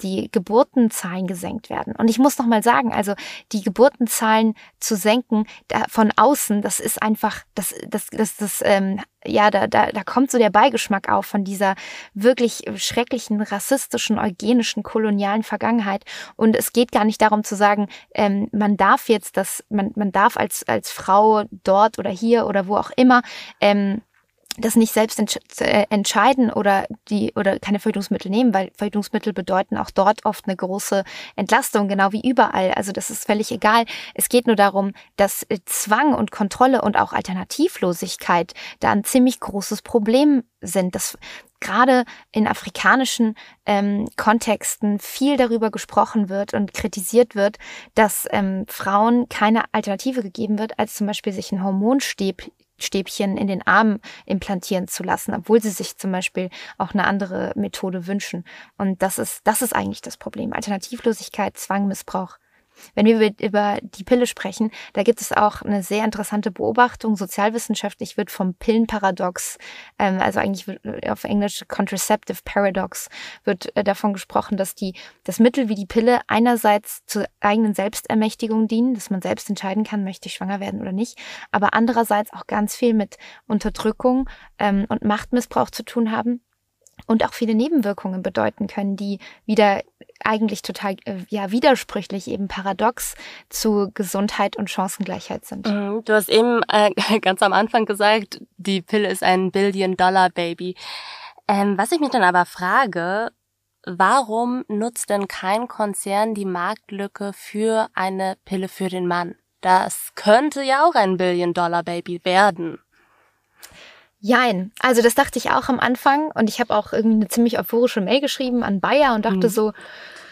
die Geburtenzahlen gesenkt werden. Und ich muss noch mal sagen, also die Geburtenzahlen zu senken da, von außen, das ist einfach, das, das, das, das, ähm, ja, da, da, da kommt so der Beigeschmack auf von dieser wirklich schrecklichen, rassistischen, eugenischen, kolonialen Vergangenheit. Und es geht gar nicht darum zu sagen, ähm, man darf jetzt das, man, man darf als, als Frau dort oder hier oder wo auch immer, ähm, das nicht selbst entsch äh, entscheiden oder die oder keine Verhütungsmittel nehmen, weil Verhütungsmittel bedeuten auch dort oft eine große Entlastung, genau wie überall. Also das ist völlig egal. Es geht nur darum, dass äh, Zwang und Kontrolle und auch Alternativlosigkeit da ein ziemlich großes Problem sind. Das gerade in afrikanischen ähm, Kontexten viel darüber gesprochen wird und kritisiert wird, dass ähm, Frauen keine Alternative gegeben wird, als zum Beispiel sich ein Hormonstäb Stäbchen in den Arm implantieren zu lassen, obwohl sie sich zum Beispiel auch eine andere Methode wünschen. Und das ist, das ist eigentlich das Problem. Alternativlosigkeit, Zwang, Missbrauch. Wenn wir über die Pille sprechen, da gibt es auch eine sehr interessante Beobachtung. Sozialwissenschaftlich wird vom Pillenparadox, ähm, also eigentlich auf Englisch Contraceptive Paradox, wird äh, davon gesprochen, dass die, das Mittel wie die Pille einerseits zur eigenen Selbstermächtigung dienen, dass man selbst entscheiden kann, möchte ich schwanger werden oder nicht, aber andererseits auch ganz viel mit Unterdrückung ähm, und Machtmissbrauch zu tun haben und auch viele Nebenwirkungen bedeuten können, die wieder eigentlich total äh, ja widersprüchlich eben paradox zu Gesundheit und Chancengleichheit sind. Mhm. Du hast eben äh, ganz am Anfang gesagt, die Pille ist ein Billion-Dollar-Baby. Ähm, was ich mich dann aber frage, warum nutzt denn kein Konzern die Marktlücke für eine Pille für den Mann? das könnte ja auch ein Billion-Dollar-Baby werden. Jein. Also das dachte ich auch am Anfang und ich habe auch irgendwie eine ziemlich euphorische Mail geschrieben an Bayer und dachte mhm. so,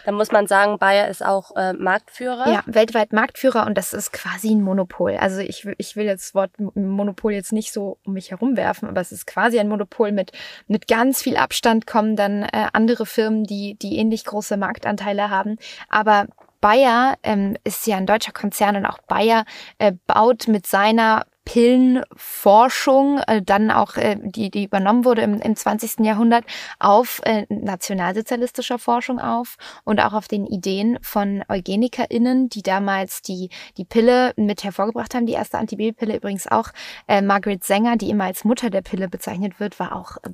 da muss man sagen, Bayer ist auch äh, Marktführer. Ja, weltweit Marktführer und das ist quasi ein Monopol. Also ich, will, ich will das Wort Monopol jetzt nicht so um mich herum werfen, aber es ist quasi ein Monopol mit, mit ganz viel Abstand kommen dann äh, andere Firmen, die, die ähnlich große Marktanteile haben. Aber Bayer ähm, ist ja ein deutscher Konzern und auch Bayer äh, baut mit seiner Pillenforschung, äh, dann auch, äh, die, die übernommen wurde im, im 20. Jahrhundert, auf äh, nationalsozialistischer Forschung auf und auch auf den Ideen von EugenikerInnen, die damals die, die Pille mit hervorgebracht haben. Die erste Antibabypille übrigens auch. Äh, Margaret Sanger, die immer als Mutter der Pille bezeichnet wird, war auch äh,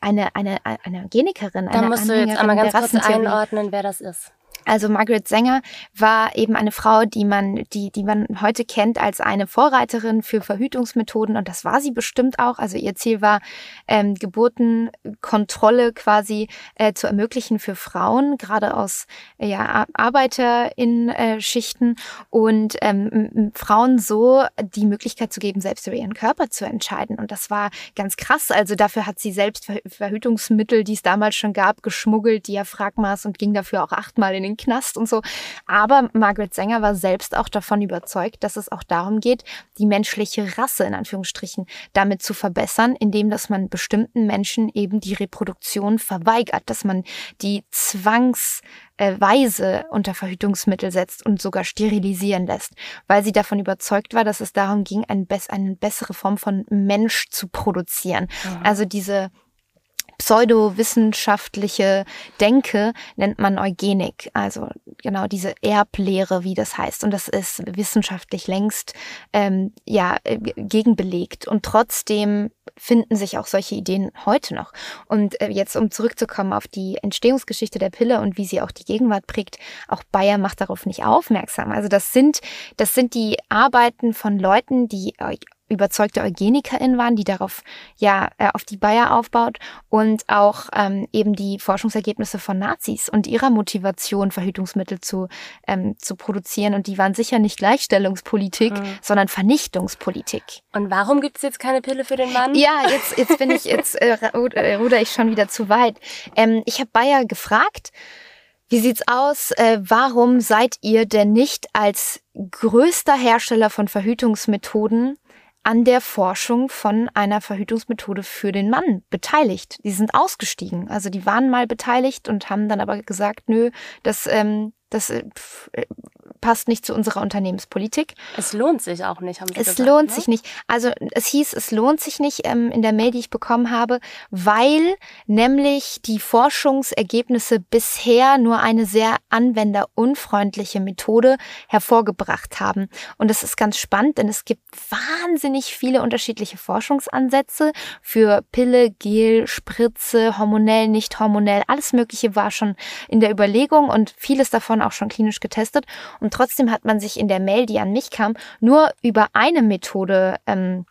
eine, eine, eine Eugenikerin. Da musst du jetzt einmal ganz kurz einordnen, wer das ist. Also Margaret Sanger war eben eine Frau, die man, die, die man heute kennt als eine Vorreiterin für Verhütungsmethoden und das war sie bestimmt auch. Also ihr Ziel war, ähm, Geburtenkontrolle quasi äh, zu ermöglichen für Frauen, gerade aus ja, Arbeiterinnen-Schichten äh, und ähm, Frauen so die Möglichkeit zu geben, selbst über ihren Körper zu entscheiden. Und das war ganz krass. Also dafür hat sie selbst Verhütungsmittel, die es damals schon gab, geschmuggelt, Diaphragmas und ging dafür auch achtmal in den Knast und so. Aber Margaret Sanger war selbst auch davon überzeugt, dass es auch darum geht, die menschliche Rasse in Anführungsstrichen damit zu verbessern, indem dass man bestimmten Menschen eben die Reproduktion verweigert, dass man die zwangsweise unter Verhütungsmittel setzt und sogar sterilisieren lässt, weil sie davon überzeugt war, dass es darum ging, eine, bessere Form von Mensch zu produzieren. Mhm. Also diese pseudowissenschaftliche Denke nennt man Eugenik, also genau diese Erblehre, wie das heißt. Und das ist wissenschaftlich längst ähm, ja äh, gegenbelegt. Und trotzdem finden sich auch solche Ideen heute noch. Und äh, jetzt, um zurückzukommen auf die Entstehungsgeschichte der Pille und wie sie auch die Gegenwart prägt, auch Bayer macht darauf nicht aufmerksam. Also das sind, das sind die Arbeiten von Leuten, die überzeugte Eugenikerin waren, die darauf ja äh, auf die Bayer aufbaut und auch ähm, eben die Forschungsergebnisse von Nazis und ihrer Motivation Verhütungsmittel zu ähm, zu produzieren und die waren sicher nicht Gleichstellungspolitik, mhm. sondern Vernichtungspolitik. Und warum gibt es jetzt keine Pille für den Mann? Ja, jetzt jetzt bin ich jetzt äh, äh, ruder ich schon wieder zu weit. Ähm, ich habe Bayer gefragt. Wie sieht's aus? Äh, warum seid ihr denn nicht als größter Hersteller von Verhütungsmethoden an der Forschung von einer Verhütungsmethode für den Mann beteiligt. Die sind ausgestiegen. Also die waren mal beteiligt und haben dann aber gesagt, nö, das, ähm, das äh, passt nicht zu unserer Unternehmenspolitik. Es lohnt sich auch nicht, haben Sie Es gesagt, lohnt ne? sich nicht. Also es hieß, es lohnt sich nicht ähm, in der Mail, die ich bekommen habe, weil nämlich die Forschungsergebnisse bisher nur eine sehr anwenderunfreundliche Methode hervorgebracht haben. Und das ist ganz spannend, denn es gibt wahnsinnig viele unterschiedliche Forschungsansätze für Pille, Gel, Spritze, hormonell, nicht hormonell. Alles Mögliche war schon in der Überlegung und vieles davon auch schon klinisch getestet. Und trotzdem hat man sich in der Mail, die an mich kam, nur über eine Methode ähm,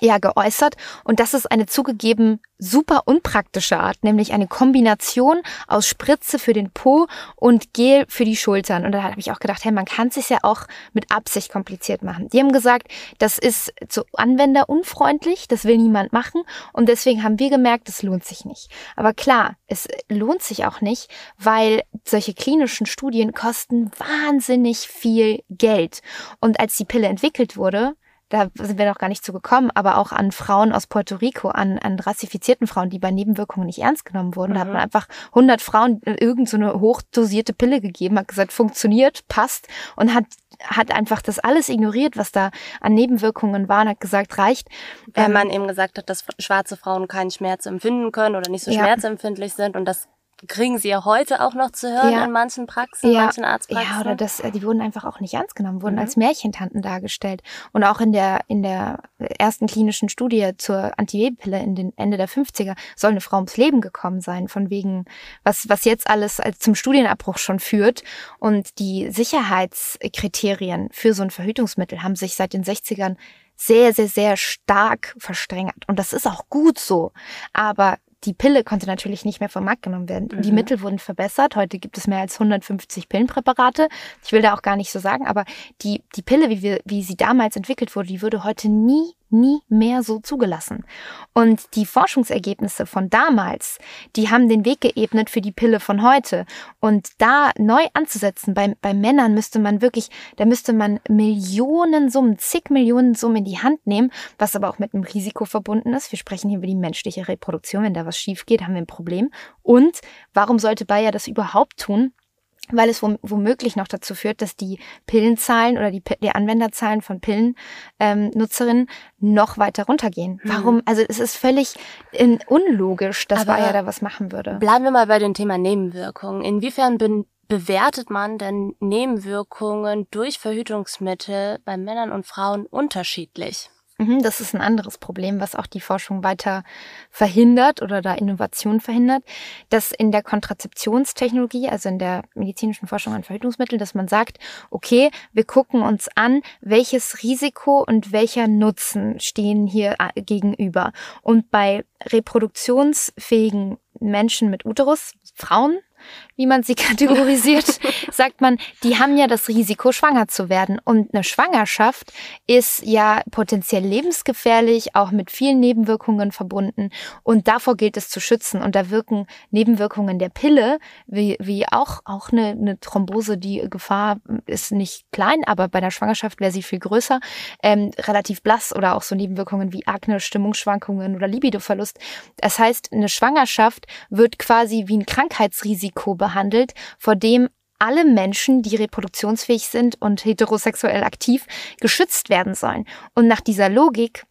ja geäußert und das ist eine zugegeben super unpraktische Art, nämlich eine Kombination aus Spritze für den Po und Gel für die Schultern. Und da habe ich auch gedacht, hey, man kann es sich ja auch mit Absicht kompliziert machen. Die haben gesagt, das ist zu anwenderunfreundlich, das will niemand machen und deswegen haben wir gemerkt, das lohnt sich nicht. Aber klar, es lohnt sich auch nicht, weil solche klinischen Studien kosten wahnsinnig viel Geld. Und als die Pille entwickelt wurde, da sind wir noch gar nicht zu gekommen, aber auch an Frauen aus Puerto Rico, an, an rassifizierten Frauen, die bei Nebenwirkungen nicht ernst genommen wurden. Mhm. Da hat man einfach 100 Frauen irgend so eine hochdosierte Pille gegeben, hat gesagt, funktioniert, passt und hat hat einfach das alles ignoriert, was da an Nebenwirkungen war und hat gesagt, reicht. Weil ähm, man eben gesagt hat, dass schwarze Frauen keinen Schmerz empfinden können oder nicht so ja. schmerzempfindlich sind und das kriegen sie ja heute auch noch zu hören ja. in manchen Praxen, ja. manchen Arztpraxen. Ja, oder das, äh, die wurden einfach auch nicht ernst genommen, wurden mhm. als Märchentanten dargestellt. Und auch in der, in der ersten klinischen Studie zur Antibabypille in den Ende der 50er soll eine Frau ums Leben gekommen sein, von wegen, was, was jetzt alles als zum Studienabbruch schon führt. Und die Sicherheitskriterien für so ein Verhütungsmittel haben sich seit den 60ern sehr, sehr, sehr stark verstrengert. Und das ist auch gut so. Aber die Pille konnte natürlich nicht mehr vom Markt genommen werden. Mhm. Die Mittel wurden verbessert. Heute gibt es mehr als 150 Pillenpräparate. Ich will da auch gar nicht so sagen, aber die, die Pille, wie, wir, wie sie damals entwickelt wurde, die würde heute nie nie mehr so zugelassen. Und die Forschungsergebnisse von damals, die haben den Weg geebnet für die Pille von heute. Und da neu anzusetzen, bei, bei Männern müsste man wirklich, da müsste man Millionen Summen, zig Millionen Summen in die Hand nehmen, was aber auch mit einem Risiko verbunden ist. Wir sprechen hier über die menschliche Reproduktion. Wenn da was schief geht, haben wir ein Problem. Und warum sollte Bayer das überhaupt tun? Weil es womöglich noch dazu führt, dass die Pillenzahlen oder die, die Anwenderzahlen von Pillennutzerinnen ähm, noch weiter runtergehen. Hm. Warum? Also es ist völlig in, unlogisch, dass Aber Bayer da was machen würde. Bleiben wir mal bei dem Thema Nebenwirkungen. Inwiefern be bewertet man denn Nebenwirkungen durch Verhütungsmittel bei Männern und Frauen unterschiedlich? Mhm, das ist ein anderes Problem, was auch die Forschung weiter verhindert oder da Innovation verhindert, dass in der Kontrazeptionstechnologie, also in der medizinischen Forschung an Verhütungsmitteln, dass man sagt, okay, wir gucken uns an, welches Risiko und welcher Nutzen stehen hier äh, gegenüber. Und bei reproduktionsfähigen Menschen mit Uterus, Frauen, wie man sie kategorisiert, sagt man, die haben ja das Risiko, schwanger zu werden. Und eine Schwangerschaft ist ja potenziell lebensgefährlich, auch mit vielen Nebenwirkungen verbunden. Und davor gilt es zu schützen. Und da wirken Nebenwirkungen der Pille, wie, wie auch, auch eine, eine Thrombose, die Gefahr ist nicht klein, aber bei der Schwangerschaft wäre sie viel größer, ähm, relativ blass oder auch so Nebenwirkungen wie Akne, Stimmungsschwankungen oder Libidoverlust. Das heißt, eine Schwangerschaft wird quasi wie ein Krankheitsrisiko behandelt, vor dem alle Menschen, die reproduktionsfähig sind und heterosexuell aktiv, geschützt werden sollen. Und nach dieser Logik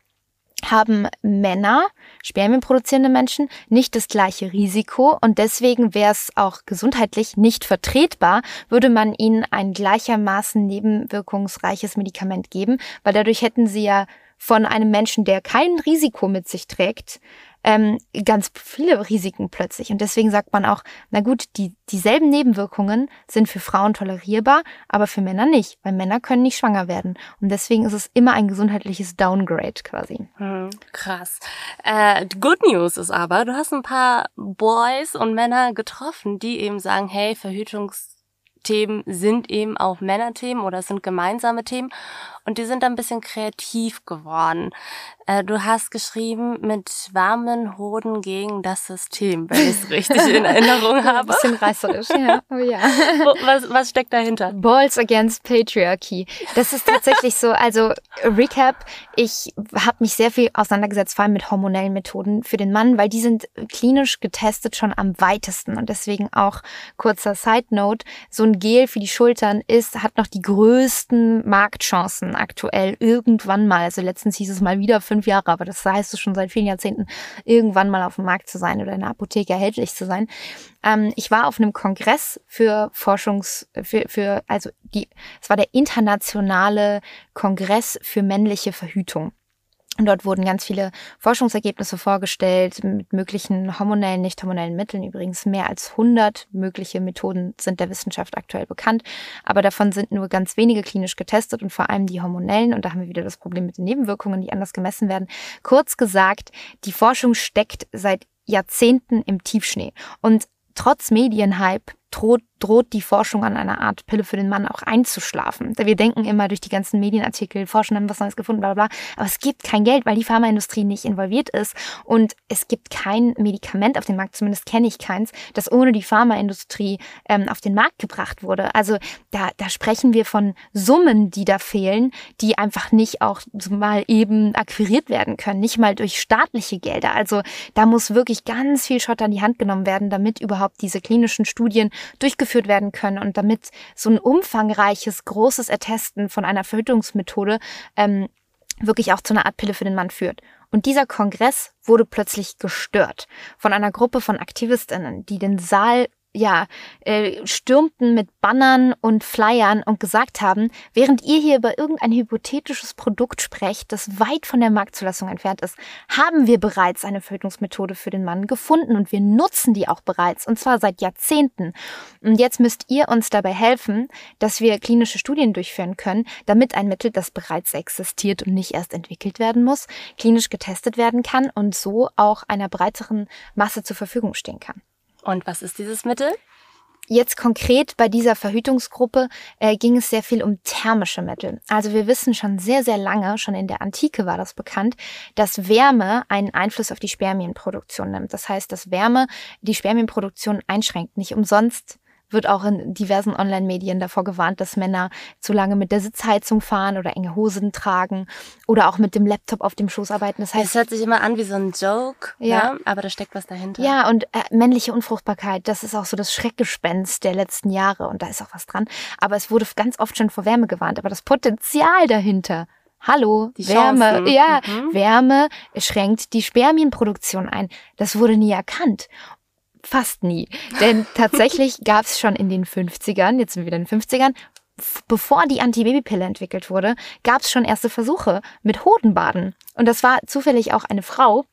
haben Männer, Spermien produzierende Menschen, nicht das gleiche Risiko und deswegen wäre es auch gesundheitlich nicht vertretbar, würde man ihnen ein gleichermaßen nebenwirkungsreiches Medikament geben, weil dadurch hätten sie ja von einem Menschen, der kein Risiko mit sich trägt, ähm, ganz viele Risiken plötzlich. Und deswegen sagt man auch, na gut, die, dieselben Nebenwirkungen sind für Frauen tolerierbar, aber für Männer nicht, weil Männer können nicht schwanger werden. Und deswegen ist es immer ein gesundheitliches Downgrade quasi. Hm, krass. Äh, good News ist aber, du hast ein paar Boys und Männer getroffen, die eben sagen, hey, Verhütungsthemen sind eben auch Männerthemen oder sind gemeinsame Themen und die sind ein bisschen kreativ geworden. Äh, du hast geschrieben mit warmen Hoden gegen das System, wenn ich es richtig in Erinnerung habe. Ein bisschen reißerisch, ja. Oh ja. Was, was steckt dahinter? Balls against Patriarchy. Das ist tatsächlich so, also Recap, ich habe mich sehr viel auseinandergesetzt, vor allem mit hormonellen Methoden für den Mann, weil die sind klinisch getestet schon am weitesten und deswegen auch kurzer Side Note, so ein Gel für die Schultern ist, hat noch die größten Marktchancen aktuell irgendwann mal, also letztens hieß es mal wieder fünf Jahre, aber das heißt es schon seit vielen Jahrzehnten, irgendwann mal auf dem Markt zu sein oder in der Apotheke erhältlich zu sein. Ähm, ich war auf einem Kongress für Forschungs, für, für, also die, es war der internationale Kongress für männliche Verhütung. Und dort wurden ganz viele Forschungsergebnisse vorgestellt mit möglichen hormonellen, nicht hormonellen Mitteln. Übrigens mehr als 100 mögliche Methoden sind der Wissenschaft aktuell bekannt. Aber davon sind nur ganz wenige klinisch getestet und vor allem die hormonellen. Und da haben wir wieder das Problem mit den Nebenwirkungen, die anders gemessen werden. Kurz gesagt, die Forschung steckt seit Jahrzehnten im Tiefschnee. Und trotz Medienhype droht, droht die Forschung an einer Art Pille für den Mann auch einzuschlafen. Wir denken immer durch die ganzen Medienartikel, Forschung haben was Neues gefunden, bla bla bla. Aber es gibt kein Geld, weil die Pharmaindustrie nicht involviert ist. Und es gibt kein Medikament auf dem Markt, zumindest kenne ich keins, das ohne die Pharmaindustrie ähm, auf den Markt gebracht wurde. Also da, da sprechen wir von Summen, die da fehlen, die einfach nicht auch mal eben akquiriert werden können, nicht mal durch staatliche Gelder. Also da muss wirklich ganz viel Schott an die Hand genommen werden, damit überhaupt diese klinischen Studien durchgeführt werden können und damit so ein umfangreiches, großes Ertesten von einer Verhütungsmethode ähm, wirklich auch zu einer Art Pille für den Mann führt. Und dieser Kongress wurde plötzlich gestört von einer Gruppe von Aktivistinnen, die den Saal ja, äh, stürmten mit Bannern und Flyern und gesagt haben, während ihr hier über irgendein hypothetisches Produkt sprecht, das weit von der Marktzulassung entfernt ist, haben wir bereits eine Verhütungsmethode für den Mann gefunden und wir nutzen die auch bereits und zwar seit Jahrzehnten. Und jetzt müsst ihr uns dabei helfen, dass wir klinische Studien durchführen können, damit ein Mittel, das bereits existiert und nicht erst entwickelt werden muss, klinisch getestet werden kann und so auch einer breiteren Masse zur Verfügung stehen kann. Und was ist dieses Mittel? Jetzt konkret bei dieser Verhütungsgruppe äh, ging es sehr viel um thermische Mittel. Also wir wissen schon sehr, sehr lange, schon in der Antike war das bekannt, dass Wärme einen Einfluss auf die Spermienproduktion nimmt. Das heißt, dass Wärme die Spermienproduktion einschränkt. Nicht umsonst wird auch in diversen Online-Medien davor gewarnt, dass Männer zu lange mit der Sitzheizung fahren oder enge Hosen tragen oder auch mit dem Laptop auf dem Schoß arbeiten. Das heißt, es hört sich immer an wie so ein Joke, ja, ne? aber da steckt was dahinter. Ja, und äh, männliche Unfruchtbarkeit, das ist auch so das Schreckgespenst der letzten Jahre und da ist auch was dran. Aber es wurde ganz oft schon vor Wärme gewarnt, aber das Potenzial dahinter Hallo, die Wärme, Chancen. ja, mhm. Wärme schränkt die Spermienproduktion ein. Das wurde nie erkannt. Fast nie. Denn tatsächlich gab es schon in den 50ern, jetzt sind wir wieder in den 50ern, bevor die Antibabypille entwickelt wurde, gab es schon erste Versuche mit Hodenbaden. Und das war zufällig auch eine Frau,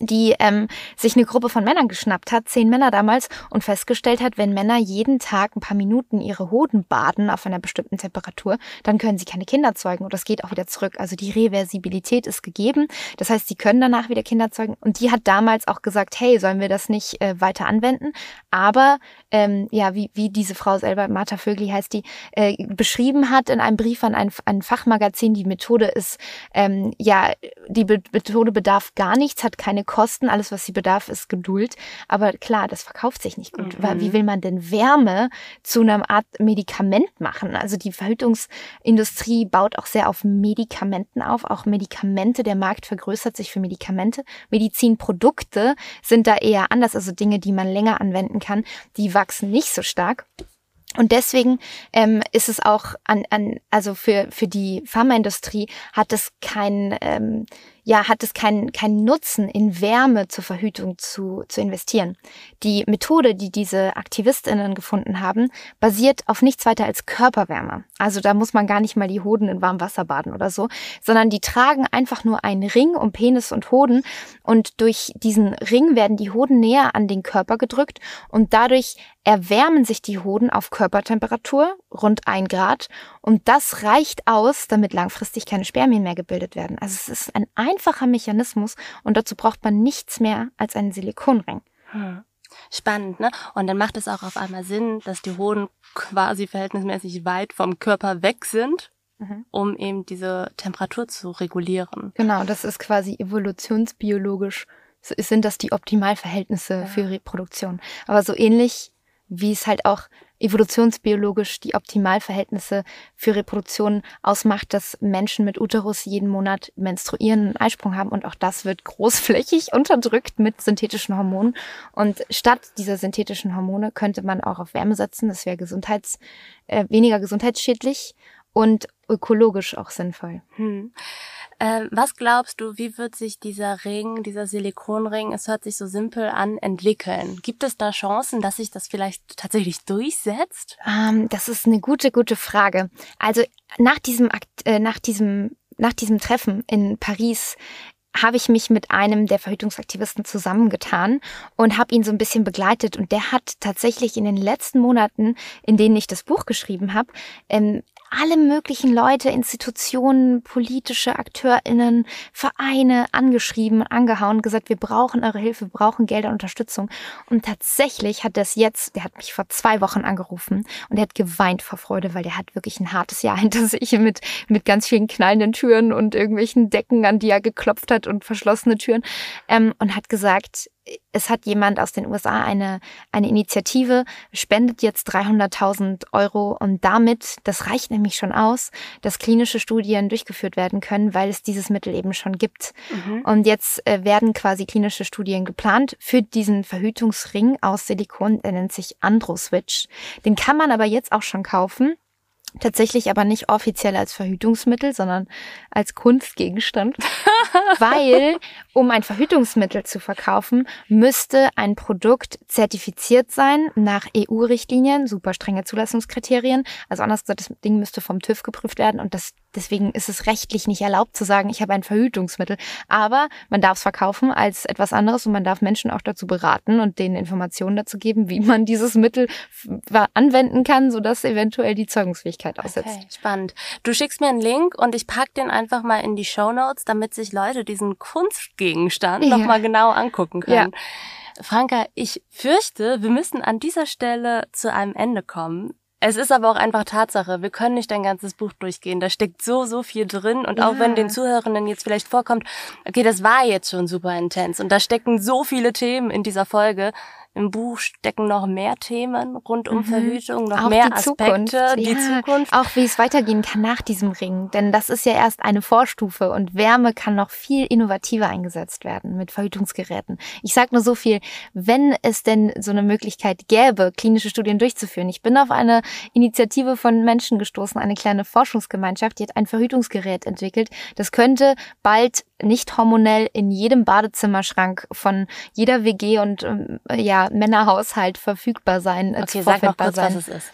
die ähm, sich eine Gruppe von Männern geschnappt hat, zehn Männer damals, und festgestellt hat, wenn Männer jeden Tag ein paar Minuten ihre Hoden baden auf einer bestimmten Temperatur, dann können sie keine Kinder zeugen und das geht auch wieder zurück. Also die Reversibilität ist gegeben. Das heißt, sie können danach wieder Kinder zeugen. Und die hat damals auch gesagt, hey, sollen wir das nicht äh, weiter anwenden? Aber ähm, ja, wie, wie diese Frau selber, Martha Vögli heißt die, äh, beschrieben hat in einem Brief an ein, ein Fachmagazin, die Methode ist, ähm, ja, die Be Methode bedarf gar nichts, hat keine Kosten. Alles, was sie bedarf, ist Geduld. Aber klar, das verkauft sich nicht gut. Mhm. Weil wie will man denn Wärme zu einer Art Medikament machen? Also die Verhütungsindustrie baut auch sehr auf Medikamenten auf. Auch Medikamente, der Markt vergrößert sich für Medikamente. Medizinprodukte sind da eher anders. Also Dinge, die man länger anwenden kann, die wachsen nicht so stark. Und deswegen ähm, ist es auch an, an also für für die Pharmaindustrie hat es kein ähm, ja, hat es keinen keinen Nutzen, in Wärme zur Verhütung zu, zu investieren. Die Methode, die diese AktivistInnen gefunden haben, basiert auf nichts weiter als Körperwärme. Also da muss man gar nicht mal die Hoden in warmem Wasser baden oder so, sondern die tragen einfach nur einen Ring um Penis und Hoden und durch diesen Ring werden die Hoden näher an den Körper gedrückt und dadurch erwärmen sich die Hoden auf Körpertemperatur, rund ein Grad, und das reicht aus, damit langfristig keine Spermien mehr gebildet werden. Also es ist ein einfacher Mechanismus und dazu braucht man nichts mehr als einen Silikonring. Hm. Spannend, ne? Und dann macht es auch auf einmal Sinn, dass die Hoden quasi verhältnismäßig weit vom Körper weg sind, mhm. um eben diese Temperatur zu regulieren. Genau, das ist quasi evolutionsbiologisch sind das die Optimalverhältnisse ja. für Reproduktion. Aber so ähnlich wie es halt auch evolutionsbiologisch die Optimalverhältnisse für Reproduktion ausmacht, dass Menschen mit Uterus jeden Monat menstruieren, einen Eisprung haben und auch das wird großflächig unterdrückt mit synthetischen Hormonen. Und statt dieser synthetischen Hormone könnte man auch auf Wärme setzen. Das wäre gesundheits, äh, weniger gesundheitsschädlich und ökologisch auch sinnvoll. Hm. Ähm, was glaubst du, wie wird sich dieser Ring, dieser Silikonring, es hört sich so simpel an, entwickeln? Gibt es da Chancen, dass sich das vielleicht tatsächlich durchsetzt? Ähm, das ist eine gute, gute Frage. Also nach diesem, äh, nach diesem, nach diesem Treffen in Paris habe ich mich mit einem der Verhütungsaktivisten zusammengetan und habe ihn so ein bisschen begleitet. Und der hat tatsächlich in den letzten Monaten, in denen ich das Buch geschrieben habe, ähm, alle möglichen Leute, Institutionen, politische AkteurInnen, Vereine angeschrieben, angehauen, gesagt, wir brauchen eure Hilfe, wir brauchen Gelder und Unterstützung. Und tatsächlich hat das jetzt, der hat mich vor zwei Wochen angerufen und er hat geweint vor Freude, weil der hat wirklich ein hartes Jahr hinter sich mit, mit ganz vielen knallenden Türen und irgendwelchen Decken, an die er geklopft hat und verschlossene Türen, ähm, und hat gesagt, es hat jemand aus den USA eine, eine Initiative, spendet jetzt 300.000 Euro und damit, das reicht nämlich schon aus, dass klinische Studien durchgeführt werden können, weil es dieses Mittel eben schon gibt. Mhm. Und jetzt äh, werden quasi klinische Studien geplant für diesen Verhütungsring aus Silikon, der nennt sich Androswitch. Den kann man aber jetzt auch schon kaufen. Tatsächlich aber nicht offiziell als Verhütungsmittel, sondern als Kunstgegenstand. weil um ein Verhütungsmittel zu verkaufen, müsste ein Produkt zertifiziert sein nach EU-Richtlinien, super strenge Zulassungskriterien. Also anders gesagt, das Ding müsste vom TÜV geprüft werden und das, deswegen ist es rechtlich nicht erlaubt zu sagen, ich habe ein Verhütungsmittel. Aber man darf es verkaufen als etwas anderes und man darf Menschen auch dazu beraten und denen Informationen dazu geben, wie man dieses Mittel anwenden kann, sodass eventuell die Zeugungsfähigkeit aussetzt. Okay, spannend. Du schickst mir einen Link und ich pack den einfach mal in die Show Notes, damit sich Leute diesen Kunstgegenstand ja. nochmal genau angucken können. Ja. Franka, ich fürchte, wir müssen an dieser Stelle zu einem Ende kommen. Es ist aber auch einfach Tatsache, wir können nicht dein ganzes Buch durchgehen. Da steckt so, so viel drin. Und ja. auch wenn den Zuhörenden jetzt vielleicht vorkommt, okay, das war jetzt schon super intens und da stecken so viele Themen in dieser Folge, im Buch stecken noch mehr Themen rund um mhm. Verhütung, noch auch mehr die Aspekte, Zukunft. die ja, Zukunft. Auch wie es weitergehen kann nach diesem Ring. Denn das ist ja erst eine Vorstufe und Wärme kann noch viel innovativer eingesetzt werden mit Verhütungsgeräten. Ich sage nur so viel, wenn es denn so eine Möglichkeit gäbe, klinische Studien durchzuführen. Ich bin auf eine Initiative von Menschen gestoßen, eine kleine Forschungsgemeinschaft, die hat ein Verhütungsgerät entwickelt. Das könnte bald nicht hormonell in jedem Badezimmerschrank von jeder WG und ähm, ja Männerhaushalt verfügbar sein. Okay, sag noch kurz, sein. was es ist.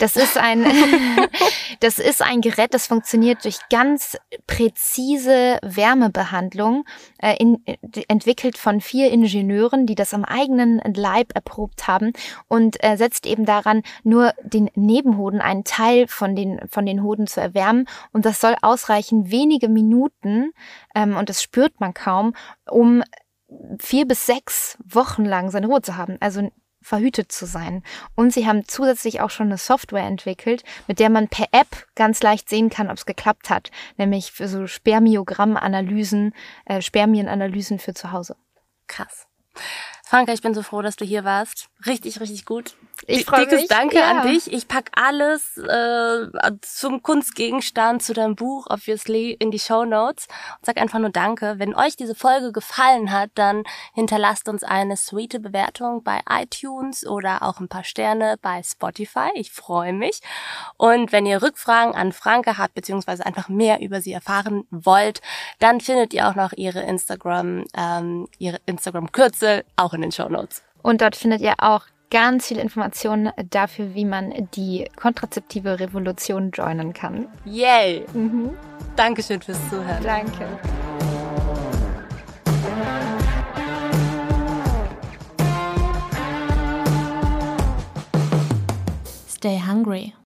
Das ist ein, das ist ein Gerät, das funktioniert durch ganz präzise Wärmebehandlung, äh, in, entwickelt von vier Ingenieuren, die das am eigenen Leib erprobt haben und äh, setzt eben daran, nur den Nebenhoden, einen Teil von den, von den Hoden zu erwärmen. Und das soll ausreichen, wenige Minuten, ähm, und das spürt man kaum, um vier bis sechs Wochen lang seine Ruhe zu haben. Also verhütet zu sein. Und sie haben zusätzlich auch schon eine Software entwickelt, mit der man per App ganz leicht sehen kann, ob es geklappt hat. Nämlich für so Spermiogrammanalysen, äh, Spermienanalysen für zu Hause. Krass. Franka, ich bin so froh, dass du hier warst. Richtig, richtig gut. Ich freue mich. Danke ja. an dich. Ich pack alles äh, zum Kunstgegenstand, zu deinem Buch, obviously, in die Show Notes und sag einfach nur Danke. Wenn euch diese Folge gefallen hat, dann hinterlasst uns eine sweete Bewertung bei iTunes oder auch ein paar Sterne bei Spotify. Ich freue mich. Und wenn ihr Rückfragen an Franke habt, beziehungsweise einfach mehr über sie erfahren wollt, dann findet ihr auch noch ihre Instagram, ähm, ihre Instagram-Kürzel auch in den Show Notes. Und dort findet ihr auch ganz viele Informationen dafür, wie man die kontrazeptive Revolution joinen kann. Yay! Mhm. Dankeschön fürs Zuhören. Danke. Stay hungry.